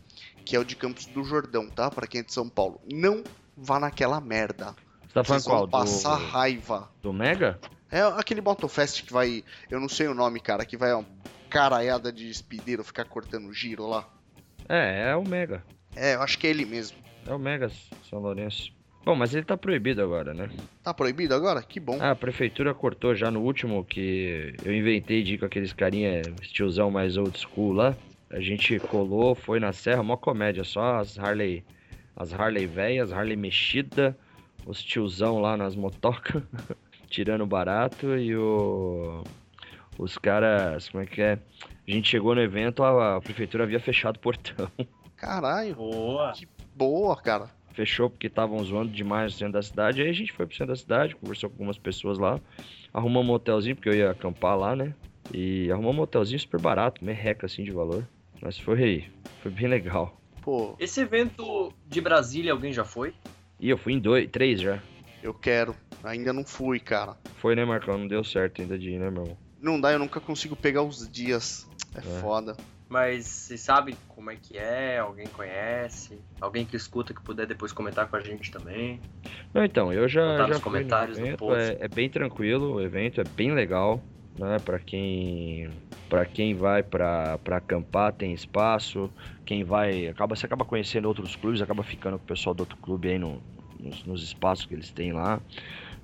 Que é o de Campos do Jordão, tá? Pra quem é de São Paulo. Não vá naquela merda. Você tá falando Vocês vão qual? passar Do, raiva. do Mega? É aquele Motofest que vai. Eu não sei o nome, cara. Que vai uma caraiada de espideiro ficar cortando giro lá. É, é o Mega. É, eu acho que é ele mesmo. É o Mega São Lourenço. Bom, mas ele tá proibido agora, né? Tá proibido agora? Que bom. Ah, a prefeitura cortou já no último que eu inventei de ir com aqueles carinha estilzão mais old school lá. A gente colou, foi na serra, mó comédia, só as Harley, as Harley velhas, Harley mexida, os tiozão lá nas motocas, tirando barato e o os caras, como é que é? A gente chegou no evento, a, a prefeitura havia fechado o portão. Caralho, Boa. Boa, cara. fechou porque estavam zoando demais no centro da cidade. Aí a gente foi pro centro da cidade, conversou com algumas pessoas lá, arrumamos um hotelzinho, porque eu ia acampar lá, né? E arrumamos um hotelzinho super barato, merreca assim de valor. Mas foi, foi bem legal. Pô, Esse evento de Brasília, alguém já foi? E eu fui em dois, três já. eu quero. Ainda não fui, cara. Foi, né, Marcão? Não deu certo ainda de ir, né, meu irmão? Não dá, eu nunca consigo pegar os dias. É, É. foda. Mas você sabe como é que é? Alguém conhece? Alguém que escuta que puder depois comentar com a gente também? Não, então, eu já, Botar já nos comentários no evento, post. é, é bem tranquilo, o evento é bem legal, né? Para quem para quem vai para para acampar tem espaço, quem vai acaba você acaba conhecendo outros clubes, acaba ficando com o pessoal do outro clube aí no- nos, nos espaços que eles têm lá,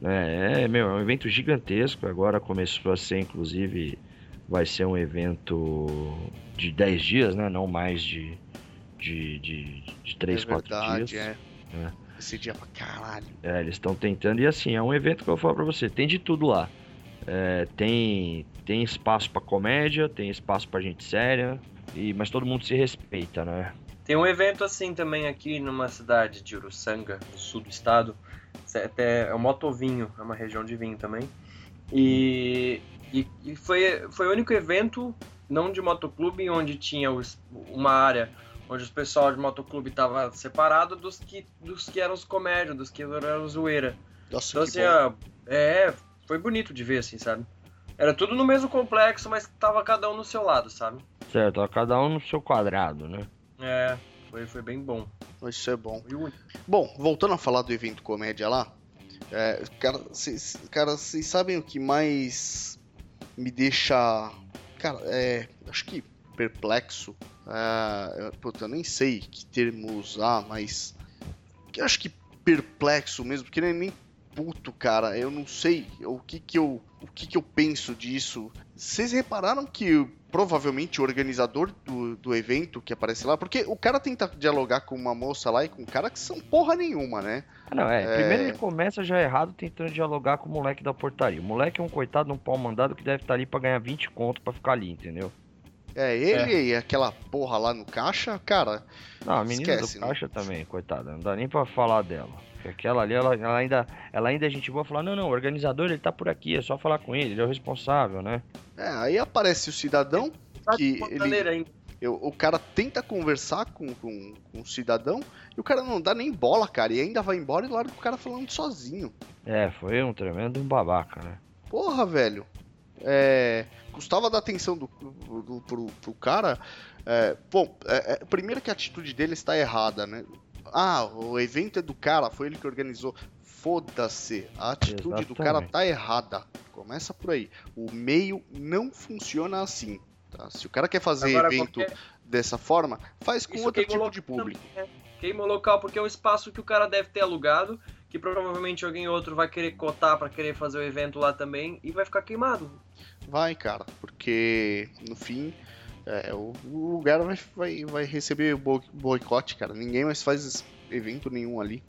né? É, meu, é um evento gigantesco, agora começou a ser inclusive vai ser um evento de 10 dias, né? Não mais de de, de, de 3, é 4 verdade, dias. é. É. Esse dia pra caralho. É, eles estão tentando, e assim, é um evento que eu vou falar pra você, tem de tudo lá. É, tem, tem espaço pra comédia, tem espaço pra gente séria, e, mas todo mundo se respeita, né? Tem um evento assim também aqui numa cidade de Uruçanga, no sul do estado. É até- é o Motovinho, é uma região de vinho também. E, e, e foi, foi o único evento, não de motoclube, onde tinha os- uma área onde os pessoal de motoclube estava separado dos que, dos que eram os comédios, dos que eram zoeira. Nossa, Então, que assim, ó, é, foi bonito de ver, assim, sabe? Era tudo no mesmo complexo, mas tava cada um no seu lado, sabe? Certo, ó, cada um no seu quadrado, né? É, foi, foi bem bom. Isso é bom. Bom, voltando a falar do evento comédia lá, é, cara, vocês cara, vocês sabem o que mais me deixa, cara, é, acho que perplexo. É, puta, eu nem sei que termo usar, mas eu acho que perplexo mesmo, porque nem, nem puto, cara. Eu não sei o que que eu, o que que eu penso disso. Vocês repararam que provavelmente o organizador do, do evento que aparece lá, porque o cara tenta dialogar com uma moça lá e com um cara que são porra nenhuma, né? Ah, não, é, É. primeiro ele começa já errado tentando dialogar com o moleque da portaria. O moleque é um coitado, um pau mandado que deve estar ali pra ganhar 20 conto pra ficar ali, entendeu? É, ele e aquela porra lá no caixa, cara, Não, a menina Esquece, do né? caixa também, coitada, não dá nem pra falar dela. Aquela ali, ela, ela ainda, ela ainda é gente boa falar, não, não, o organizador ele tá por aqui, é só falar com ele, ele é o responsável, né? é, aí aparece o cidadão, Tá Que ainda. eu- o cara tenta conversar com, com, com o cidadão e o cara não dá nem bola, cara, e ainda vai embora e larga o cara falando sozinho. É, foi um tremendo um babaca, né? Porra, velho. É, custava dar atenção do, do- pro, pro cara. É, bom, é, é, primeiro que a atitude dele está errada, né? Ah, o evento é do cara, foi ele que organizou. Foda-se, a atitude do cara Exatamente. tá errada. Começa por aí. O meio não funciona assim. Tá? Se o cara quer fazer Agora, evento qualquer- dessa forma, faz com Isso outro queima tipo de local público. também, né? Queima o local porque é um espaço que o cara deve ter alugado, que provavelmente alguém outro vai querer cotar pra querer fazer o evento lá também e vai ficar queimado. Vai, cara, porque no fim é, o, o lugar vai, vai, vai receber boi- boicote, cara. Ninguém mais faz evento nenhum ali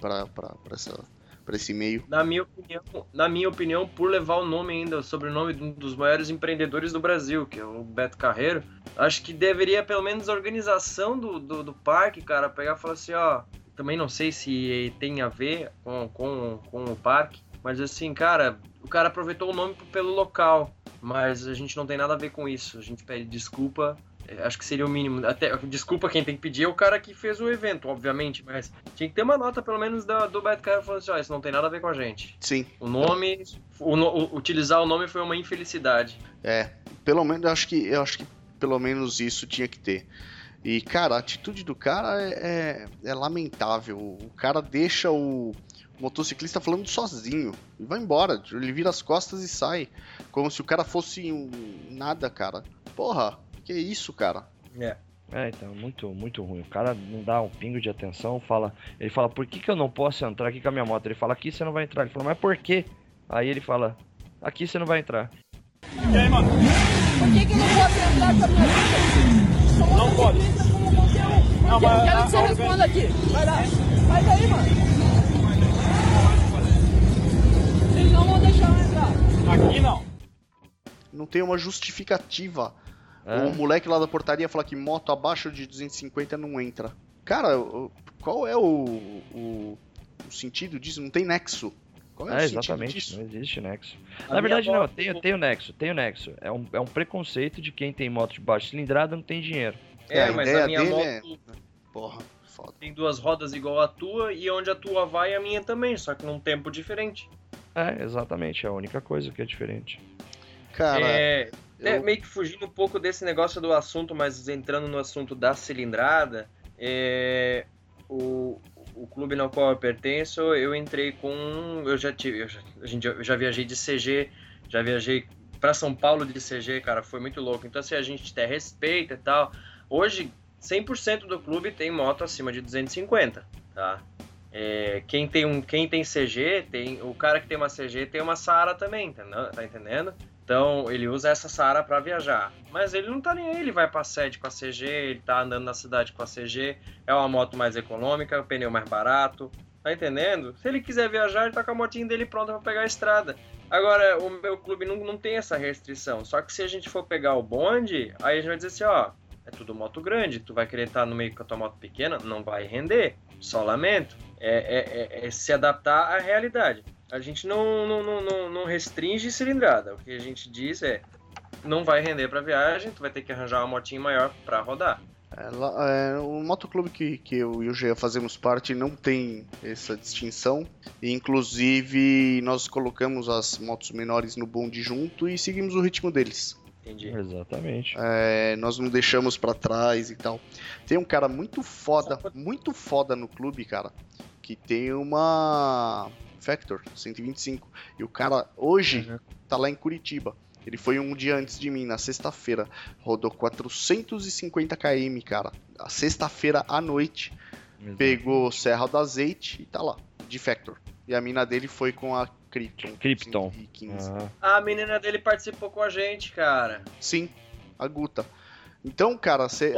pra, essa, pra esse meio. Na minha opinião, na minha opinião, por levar o nome ainda, o sobrenome de um dos maiores empreendedores do Brasil, que é o Beto Carreiro, acho que deveria, pelo menos, a organização do, do, do parque, cara, pegar e falar assim, ó. Também não sei se tem a ver com, com, com o parque, mas assim, cara, o cara aproveitou o nome pelo local, mas a gente não tem nada a ver com isso. A gente pede desculpa. é, Acho que seria o mínimo. Até, desculpa quem tem que pedir é o cara que fez o evento, obviamente, mas tinha que ter uma nota, pelo menos, da, do Beto Carreiro falando assim: ó, isso não tem nada a ver com a gente. Sim, O nome, o o- utilizar o nome foi uma infelicidade. é. Pelo menos eu acho que eu acho que pelo menos isso tinha que ter. E, cara, a atitude do cara é, é, é lamentável. O cara deixa o motociclista falando sozinho e vai embora. Ele vira as costas e sai. Como se o cara fosse um nada, cara. Porra, que isso, cara? É. É, então, muito, muito ruim. O cara não dá um pingo de atenção, fala. Ele fala, por que, que eu não posso entrar aqui com a minha moto? Ele fala, aqui você não vai entrar. Ele fala, mas por quê? Aí ele fala, aqui você não vai entrar. E aí, mano? Por que, que não pode entrar com a minha vida? Sou Não pode. como. Não, Eu mas quero a- que você responda aqui. Vai lá. Vai daí, mano. Aqui não. Não tem uma justificativa. É. O moleque lá da portaria fala que moto abaixo de 250 não entra. Cara, qual é o, o, o sentido disso? Não tem nexo. Qual é, É, o sentido exatamente, disso? não existe nexo. A Na verdade, não, tem, tem o nexo, tem o nexo. É um, é um preconceito de quem tem moto de baixa cilindrada não tem dinheiro. É, É, a mas ideia a minha dele moto é- Porra, foda. tem duas rodas igual a tua e onde a tua vai, a minha também, só que num tempo diferente. É, exatamente, é a única coisa que é diferente. Cara, é, é, eu- meio que fugindo um pouco desse negócio do assunto, mas entrando no assunto da cilindrada, é, o, o clube no qual eu pertenço, eu entrei com. Eu já tive. Eu já, a gente, eu já viajei de CG, já viajei para São Paulo de CG, cara, foi muito louco. Então, assim, a gente até respeita e tal. Hoje, 100% do clube tem moto acima de 250, tá? É, quem, tem um, quem tem CG, tem o cara que tem uma CG tem uma Saara também, entendeu? tá entendendo? Então ele usa essa Saara para viajar. Mas ele não tá nem aí, ele vai pra sede com a CG, ele tá andando na cidade com a CG, é uma moto mais econômica, o pneu mais barato, tá entendendo? Se ele quiser viajar, ele tá com a motinha dele pronta para pegar a estrada. Agora, o meu clube não, não tem essa restrição. Só que se a gente for pegar o bonde, aí a gente vai dizer assim, ó, é tudo moto grande, tu vai querer estar no meio com a tua moto pequena, não vai render. Só lamento. É, é- é- é se adaptar à realidade. A gente não, não, não, não, restringe cilindrada. O que a gente diz é, não vai render para viagem, tu vai ter que arranjar uma motinha maior para rodar. é, é, o motoclube que, que eu e o Gia fazemos parte não tem essa distinção. Inclusive, nós colocamos as motos menores no bonde junto e seguimos o ritmo deles. Entendi. Exatamente. É, nós não deixamos pra trás e tal. Tem um cara muito foda, muito foda no clube, cara, que tem uma Factor 125. E o cara hoje Uhum. tá lá em Curitiba. Ele foi um dia antes de mim, na sexta-feira. Rodou 450 km, cara. A sexta-feira à noite. Pegou Serra do Azeite e tá lá, de Factor. E a mina dele foi com a Krypton. Krypton. 115. Ah, A menina dele participou com a gente, cara. Sim, a Guta. Então, cara, você.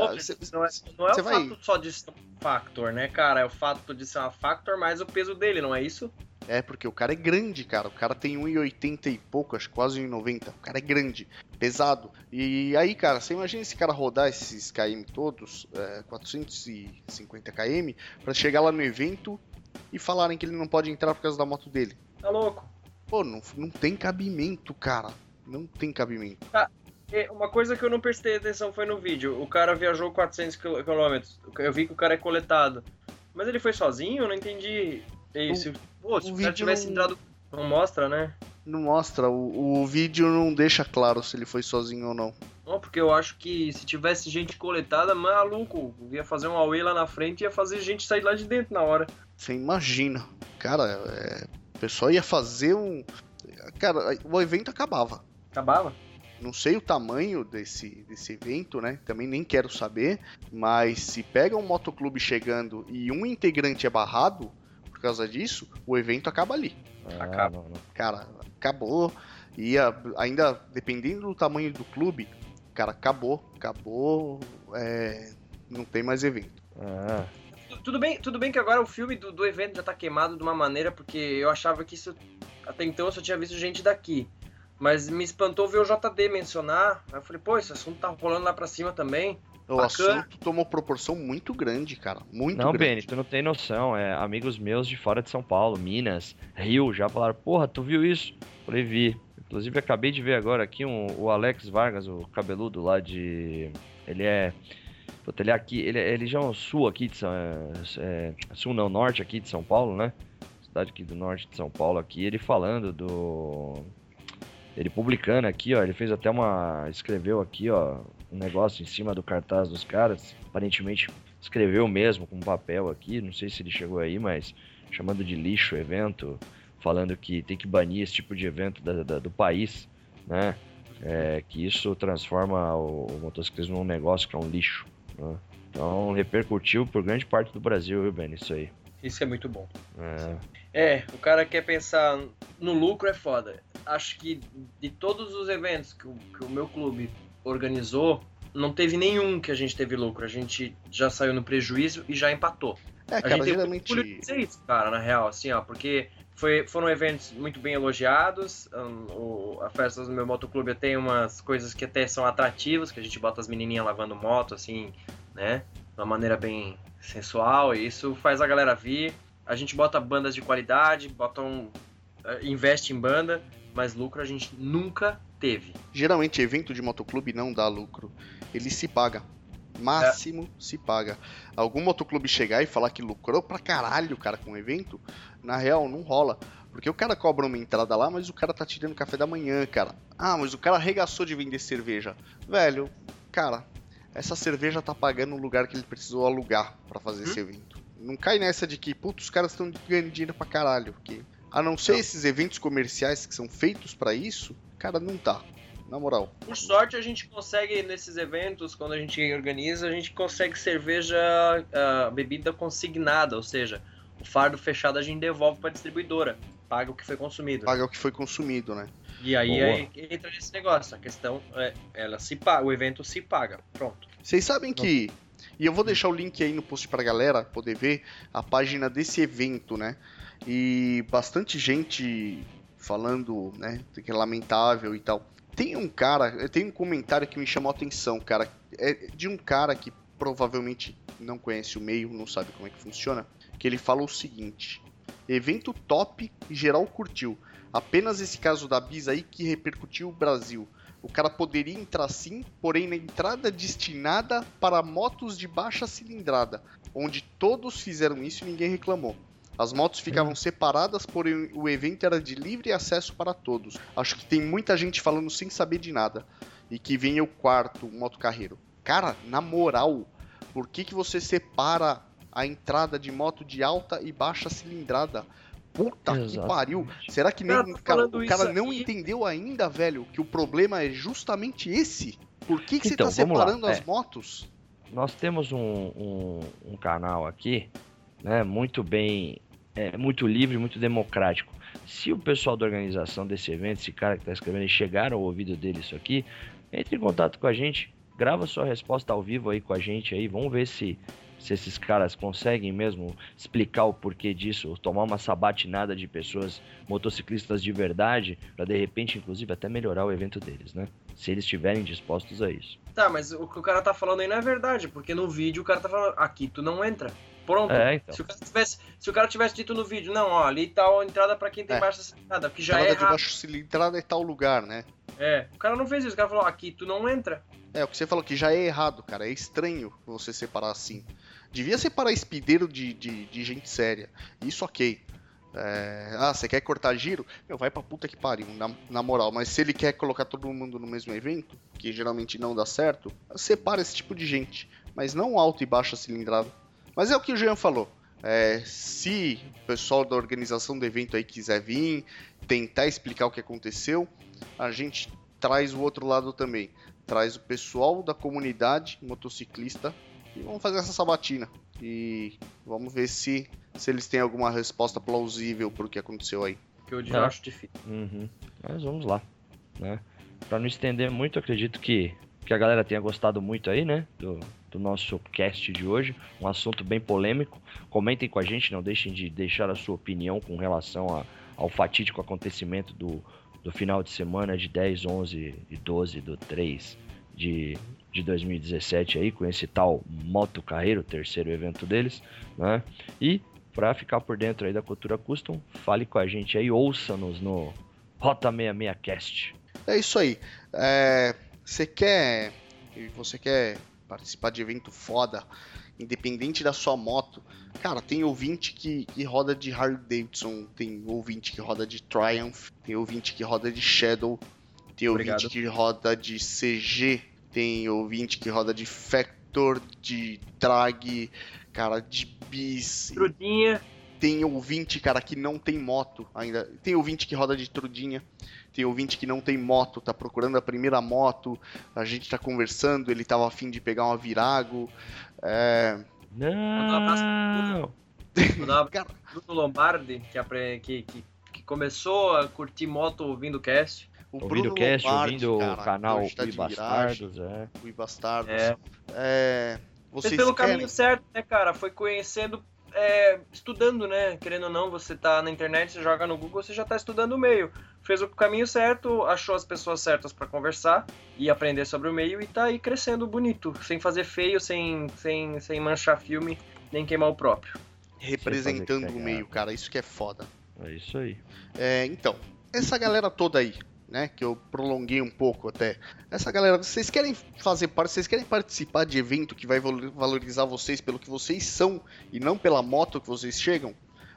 Não é, não é o vai- fato só de ser um factor, né, cara? É o fato de ser uma factor mais o peso dele, não é isso? É, porque o cara é grande, cara. O cara tem 1,80 e pouco, acho que quase 1,90. O cara é grande, pesado. E aí, cara, você imagina esse cara rodar esses KM todos, é, 450 KM, pra chegar lá no evento e falarem que ele não pode entrar por causa da moto dele. Tá louco? Pô, não, não tem cabimento, cara. Não tem cabimento. É, Uma coisa que eu não prestei atenção foi no vídeo. O cara viajou 400 quil- quilômetros. Eu vi que o cara é coletado. Mas ele foi sozinho? Eu não entendi. E O- pô, se o cara tivesse não- entrado. Não mostra, né? Não mostra, o, o vídeo não deixa claro se ele foi sozinho ou não. Não, porque eu acho que se tivesse gente coletada, maluco, ia fazer um away lá na frente e ia fazer gente sair lá de dentro na hora. Você imagina. Cara, é, o pessoal ia fazer um. Cara, o evento acabava. Acabava? Não sei o tamanho desse, desse evento, né? Também nem quero saber. Mas se pega um motoclube chegando e um integrante é barrado por causa disso, o evento acaba ali. Ah, Acaba. não, não. Cara, acabou. Ia, ainda dependendo do tamanho do clube, cara, acabou. Acabou. é, não tem mais evento. Ah, Tudo bem, tudo bem que agora o filme do, do evento já tá queimado de uma maneira, porque eu achava que isso. Até então eu só tinha visto gente daqui. Mas me espantou ver o JD mencionar. Aí eu falei, pô, esse assunto tá rolando lá pra cima também. O Bacana. assunto tomou proporção muito grande, cara. Muito Não, grande. Beni, tu não tem noção. É, amigos meus de fora de São Paulo, Minas, Rio, já falaram, porra, tu viu isso? Falei, vi. Inclusive, acabei de ver agora aqui um, o Alex Vargas, o cabeludo lá de. Ele é. Puta, ele é aqui. Ele, é- ele já é um sul aqui de São. é, sul não, norte aqui de São Paulo, né? Cidade aqui do norte de São Paulo aqui. Ele falando do. Ele publicando aqui, ó. Ele fez até uma. Escreveu aqui, ó. Um negócio em cima do cartaz dos caras. Aparentemente escreveu mesmo com papel aqui, não sei se ele chegou aí, mas chamando de lixo o evento, falando que tem que banir esse tipo de evento da- da- do país, né? É, que isso transforma o, o motociclismo num negócio que é um lixo. Né? Então repercutiu por grande parte do Brasil, viu, Ben? Isso aí. Isso é muito bom. É, É, o cara quer pensar no lucro é foda. Acho que de todos os eventos que o, que o meu clube organizou, não teve nenhum que a gente teve lucro. A gente já saiu no prejuízo e já empatou. É, A cara, gente tem muito geralmente. orgulho de dizer isso, cara, na real, assim, ó, porque foi, foram eventos muito bem elogiados. hum, o- a festa do meu motoclube tem umas coisas que até são atrativas, que a gente bota as menininhas lavando moto, assim, né, de uma maneira bem sensual, e isso faz a galera vir. A gente bota bandas de qualidade, bota um, eh, investe em banda, mas lucro a gente nunca teve. Geralmente, evento de motoclube não dá lucro. Ele se paga. Máximo se paga. Algum motoclube chegar e falar que lucrou pra caralho, cara, com o evento, na real, não rola. Porque o cara cobra uma entrada lá, mas o cara tá tirando café da manhã, cara. Ah, mas o cara arregaçou de vender cerveja. Velho, cara, essa cerveja tá pagando o lugar que ele precisou alugar pra fazer esse evento. Não cai nessa de que, putz, os caras estão ganhando dinheiro pra caralho. Porque, a não ser Não. esses eventos comerciais que são feitos pra isso, cara, não tá. Na moral. Por sorte, a gente consegue, nesses eventos, quando a gente organiza, a gente consegue cerveja, ah, bebida consignada, ou seja, o fardo fechado a gente devolve para a distribuidora, paga o que foi consumido. paga o que foi consumido, né? E aí, aí entra nesse negócio, a questão é, ela se paga, o evento se paga, pronto. Vocês sabem que. E eu vou deixar o link aí no post pra galera poder ver a página desse evento, né? E bastante gente falando, né? Que é lamentável e tal. Tem um cara, tem um comentário que me chamou a atenção, cara. É de um cara que provavelmente não conhece o meio, não sabe como é que funciona. Que ele fala o seguinte: evento top geral curtiu. Apenas esse caso da Bis aí que repercutiu o Brasil. O cara poderia entrar sim, porém na entrada destinada para motos de baixa cilindrada, onde todos fizeram isso e ninguém reclamou. As motos ficavam separadas, porém o evento era de livre acesso para todos. Acho que tem muita gente falando sem saber de nada. E que vem o quarto, motocarreiro. Cara, na moral, por que, que você separa a entrada de moto de alta e baixa cilindrada? Puta que pariu. Será que nem, Cara, tá o cara não aqui. entendeu ainda, velho, que o problema é justamente esse? Por que, que Então, você tá vamos lá, separando as é. motos? nós temos um, um, um canal aqui, né, muito bem, é, muito livre, muito democrático. Se o pessoal da organização desse evento, esse cara que está escrevendo, chegar ao ouvido dele isso aqui, entre em contato com a gente, grava sua resposta ao vivo aí com a gente aí, vamos ver se, se esses caras conseguem mesmo explicar o porquê disso, tomar uma sabatinada de pessoas motociclistas de verdade, para de repente, inclusive, até melhorar o evento deles, né? Se eles estiverem dispostos a isso. Tá, mas o que o cara tá falando aí não é verdade, porque no vídeo o cara tá falando, aqui tu não entra. Pronto. É, então. Se o, cara tivesse, se o cara tivesse dito no vídeo, não, ó, ali tá a entrada pra quem tem É. baixa cilindrada, que já Entrada é de errado. baixo cilindrada é tal lugar, né? É, o cara não fez isso, o cara falou, aqui tu não entra. É, o que você falou que já é errado, cara. É estranho você separar assim. Devia separar espideiro de, de, de gente séria. Isso ok. É, ah, você quer cortar giro? Meu, vai pra puta que pariu, na, na moral. Mas se ele quer colocar todo mundo no mesmo evento, que geralmente não dá certo, separa esse tipo de gente. Mas não alto e baixa cilindrada. Mas é o que o Jean falou. É, se o pessoal da organização do evento aí quiser vir, tentar explicar o que aconteceu, a gente traz o outro lado também. Traz o pessoal da comunidade motociclista e vamos fazer essa sabatina. E vamos ver se, se eles têm alguma resposta plausível pro que aconteceu aí. Que eu Tá. acho difícil. Uhum. Mas vamos lá, né? Pra não estender muito, acredito que, que a galera tenha gostado muito aí, né? Do, do nosso cast de hoje. Um assunto bem polêmico. Comentem com a gente, não deixem de deixar a sua opinião com relação a- ao fatídico acontecimento do, do final de semana de 10, 11 e 12 do 3 de, de 2017 aí, com esse tal Moto Carreiro, terceiro evento deles, né? E para ficar por dentro aí da cultura custom, fale com a gente aí, ouça-nos no Rota 66 Cast. É isso aí. É, você quer. e Você quer participar de evento foda, independente da sua moto. Cara, tem ouvinte que, que roda de Harley Davidson, tem ouvinte que roda de Triumph, tem ouvinte que roda de Shadow, tem Obrigado. ouvinte que roda de CG, tem ouvinte que roda de Factor, de Drag, cara, de Bis. Trudinha. Tem ouvinte, cara, que não tem moto ainda. Tem ouvinte que roda de trudinha. Tem ouvinte que não tem moto, tá procurando a primeira moto. A gente tá conversando, ele tava afim de pegar uma Virago. É... Não! Mandar pro Bruno Lombardi, que, apre- que, que, que começou a curtir moto ouvindo o cast. o Ouvindo Bruno o cast, Lombardi, ouvindo cara, o canal tá Ui de viragem, Bastardos, é. Ui Bastardos. É. É, Fez Vocês pelo querem... caminho certo, né, cara? Foi conhecendo, é, estudando, né? Querendo ou não, você tá na internet, você joga no Google, você já tá estudando o meio. Fez o caminho certo, achou as pessoas certas pra conversar e aprender sobre o meio e tá aí crescendo bonito, sem fazer feio, sem, sem, sem manchar filme, nem queimar o próprio. representando o meio, cara. Isso que é foda. É isso aí. É, então, essa galera toda aí, né, que eu prolonguei um pouco até. Essa galera, vocês querem fazer parte, vocês querem participar de evento que vai valo- valorizar vocês pelo que vocês são e não pela moto que vocês chegam?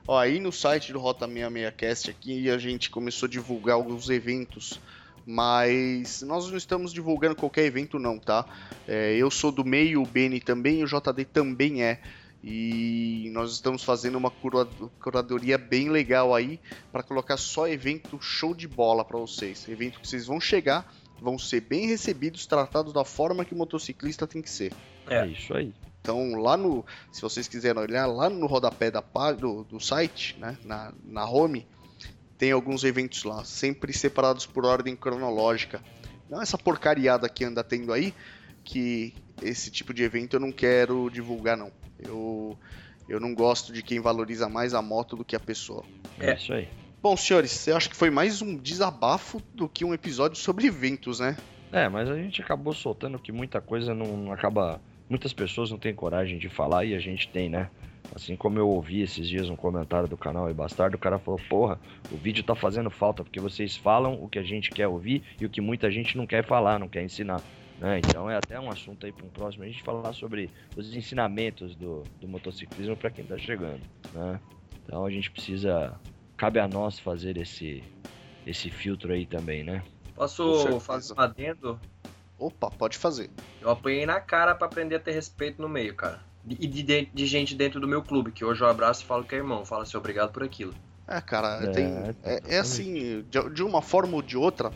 Ó, aí no site do Rota 66cast aqui a gente começou a divulgar alguns eventos, mas nós não estamos divulgando qualquer evento não, tá? É, eu sou do meio, o Beni também, o JD também é. E nós estamos fazendo uma cura- curadoria bem legal aí para colocar só evento show de bola para vocês. Evento que vocês vão chegar, vão ser bem recebidos, tratados da forma que o motociclista tem que ser. É, É. isso aí. Então, lá no, se vocês quiserem olhar, lá no rodapé da, pá- do, do site, né, na, na home, tem alguns eventos lá, sempre separados por ordem cronológica. Não essa porcariada que anda tendo aí, que esse tipo de evento eu não quero divulgar, não. Eu, eu não gosto de quem valoriza mais a moto do que a pessoa. É, É. isso aí. Bom, senhores, eu acho que foi mais um desabafo do que um episódio sobre eventos, né? É, mas a gente acabou soltando que muita coisa não não acaba. Muitas pessoas não têm coragem de falar e a gente tem, né? Assim como eu ouvi esses dias um comentário do canal E Bastardo, o cara falou: Porra, o vídeo tá fazendo falta porque vocês falam o que a gente quer ouvir e o que muita gente não quer falar, não quer ensinar. Né? Então é até um assunto aí para um próximo a gente falar sobre os ensinamentos do, do motociclismo para quem tá chegando, né? Então a gente precisa. Cabe a nós fazer esse, esse filtro aí também, né? Posso fazer um adendo? Opa, pode fazer. Eu apanhei na cara pra aprender a ter respeito no meio, cara. E de, de, de gente dentro do meu clube, que hoje eu abraço e falo que é irmão. Fala assim, obrigado por aquilo. É, cara, É, tem, é, é exatamente. assim, de, de uma forma ou de outra,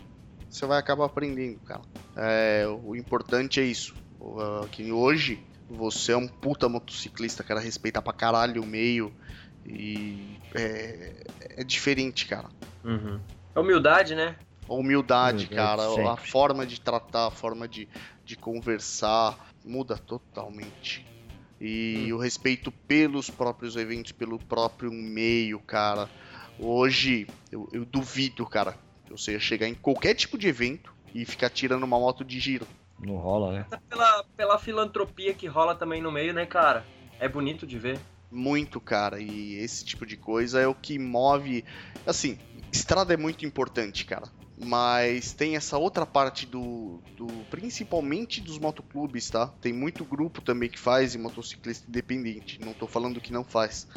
você vai acabar aprendendo, cara. É, o importante é isso. Ah, que hoje você é um puta motociclista, cara, respeita pra caralho o meio. E é, é diferente, cara. Uhum. É humildade, né? A humildade, cara, a sempre. forma de tratar, a forma de, de conversar muda totalmente. E o respeito pelos próprios eventos, pelo próprio meio, cara. Hoje, eu, eu duvido, cara, você ia chegar em qualquer tipo de evento e ficar tirando uma moto de giro. Não rola, né? Pela, pela filantropia que rola também no meio, né, cara? É bonito de ver. Muito, cara. E esse tipo de coisa é o que move. Assim, estrada é muito importante, cara. Mas tem essa outra parte do, do. Principalmente dos motoclubes, tá? Tem muito grupo também que faz e motociclista independente. Não tô falando que não faz.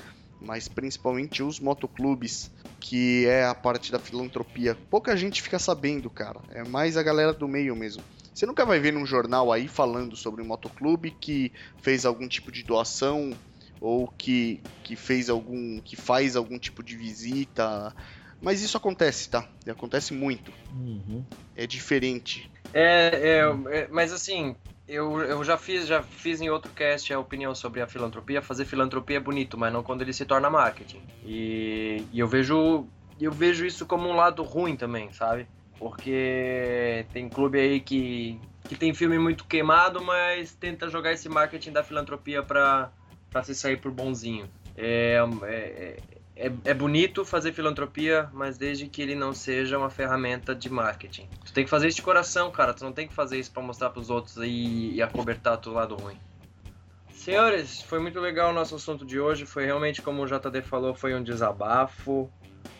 Mas principalmente os motoclubes, que é a parte da filantropia. Pouca gente fica sabendo, cara. É mais a galera do meio mesmo. Você nunca vai ver num jornal aí falando sobre um motoclube que fez algum tipo de doação ou que, que fez algum que faz algum tipo de visita. Mas isso acontece, tá? Acontece muito. Uhum. É diferente. É, é, é, mas assim, eu, eu já fiz, já fiz em outro cast a opinião sobre a filantropia. Fazer filantropia é bonito, mas não quando ele se torna marketing. E, e eu vejo eu vejo isso como um lado ruim também, sabe? Porque tem clube aí que, que tem filme muito queimado, mas tenta jogar esse marketing da filantropia pra se sair por bonzinho. É, é, é, é bonito fazer filantropia, mas desde que ele não seja uma ferramenta de marketing. Tu tem que fazer isso de coração, cara. Tu não tem que fazer isso pra mostrar pros outros aí e acobertar teu lado ruim. Senhores, foi muito legal o nosso assunto de hoje. Foi realmente, como o JD falou, foi um desabafo.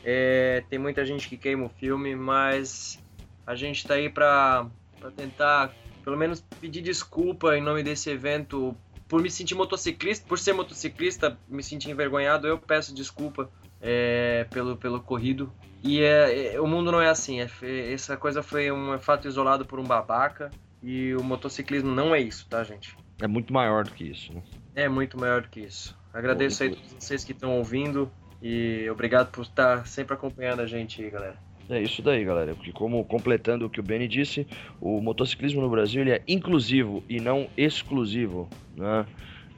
É, tem muita gente que queima o filme, mas a gente tá aí pra tentar, pelo menos, pedir desculpa em nome desse evento. Por me sentir motociclista, por ser motociclista, me sentir envergonhado, eu peço desculpa é, pelo, pelo corrido. E é, é, o mundo não é assim, é, essa coisa foi um fato isolado por um babaca. E o motociclismo não é isso, tá, gente? É muito maior do que isso, né? É muito maior do que isso. Agradeço aí a todos vocês que estão ouvindo. E obrigado por estar sempre acompanhando a gente aí, galera. É isso daí, galera. Porque como completando o que o Benny disse, o motociclismo no Brasil ele é inclusivo e não exclusivo, né?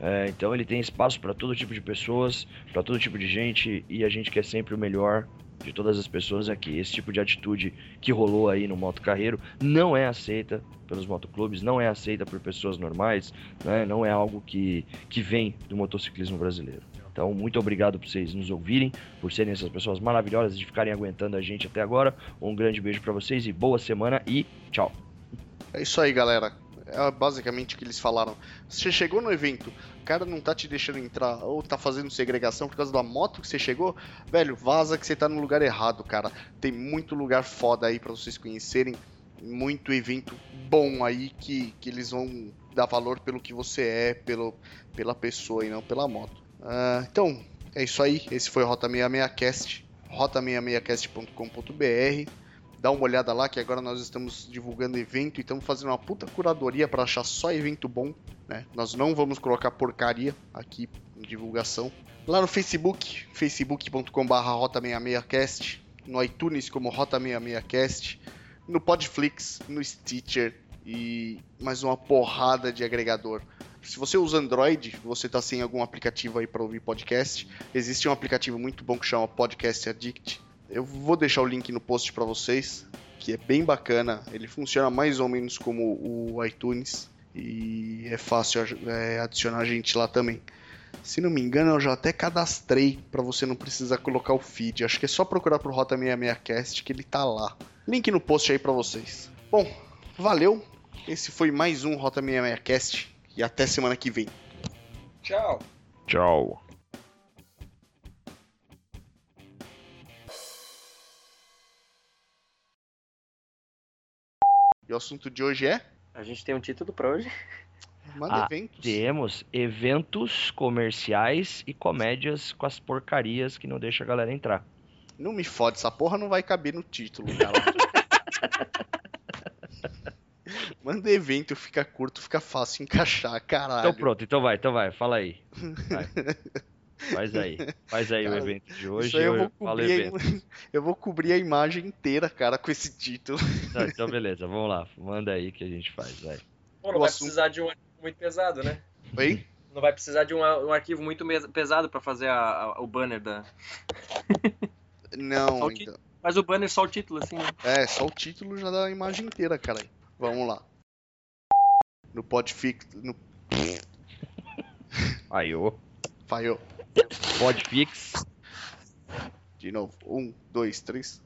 É, então ele tem espaço para todo tipo de pessoas, para todo tipo de gente e a gente quer sempre o melhor de todas as pessoas aqui. Esse tipo de atitude que rolou aí no moto carreiro não é aceita pelos motoclubes, não é aceita por pessoas normais, né? não é algo que, que vem do motociclismo brasileiro. Então, muito obrigado por vocês nos ouvirem, por serem essas pessoas maravilhosas de ficarem aguentando a gente até agora. Um grande beijo para vocês e boa semana e tchau. É isso aí, galera. É basicamente o que eles falaram. Você chegou no evento, o cara não tá te deixando entrar ou tá fazendo segregação por causa da moto que você chegou, velho, vaza que você tá no lugar errado, cara. Tem muito lugar foda aí para vocês conhecerem, muito evento bom aí que, que eles vão dar valor pelo que você é, pelo, pela pessoa e não pela moto. Uh, então, é isso aí. Esse foi o Rota 66cast, rota66cast.com.br. Dá uma olhada lá que agora nós estamos divulgando evento e estamos fazendo uma puta curadoria para achar só evento bom, né? Nós não vamos colocar porcaria aqui em divulgação. Lá no Facebook, facebook.com.br rota66cast, no iTunes como rota66cast, no Podflix, no Stitcher e mais uma porrada de agregador. Se você usa Android, você está sem algum aplicativo aí para ouvir podcast, existe um aplicativo muito bom que chama Podcast Addict. Eu vou deixar o link no post para vocês, que é bem bacana. Ele funciona mais ou menos como o iTunes e é fácil é, adicionar a gente lá também. Se não me engano, eu já até cadastrei para você não precisar colocar o feed. Acho que é só procurar pro Rota 66cast que ele tá lá. Link no post aí para vocês. Bom, valeu. Esse foi mais um Rota 66cast e até semana que vem. Tchau. Tchau. E o assunto de hoje é? A gente tem um título para hoje. Manda Ah, eventos. Temos eventos comerciais e comédias com as porcarias que não deixa a galera entrar. Não me fode, essa porra não vai caber no título, cara. Manda evento, fica curto, fica fácil encaixar, caralho. Então pronto, então vai, então vai, fala aí. Vai. Faz aí, faz aí Cara, o evento de hoje. Isso aí eu vou, cobrir a, eu vou cobrir a imagem inteira, cara, com esse título. Tá, então beleza, vamos lá, manda aí que a gente faz, vai. Pô, não O vai assunto- precisar de um arquivo muito pesado, né? Oi? Não vai precisar de um, um arquivo muito pesado para fazer a- a- o banner da. Não, então. Mas o banner só o título, assim, né? É, só o título já dá a imagem inteira, cara. Vamos lá. No Podfix. No. Ô. Falhou. Podfix. De novo. Um, dois, três.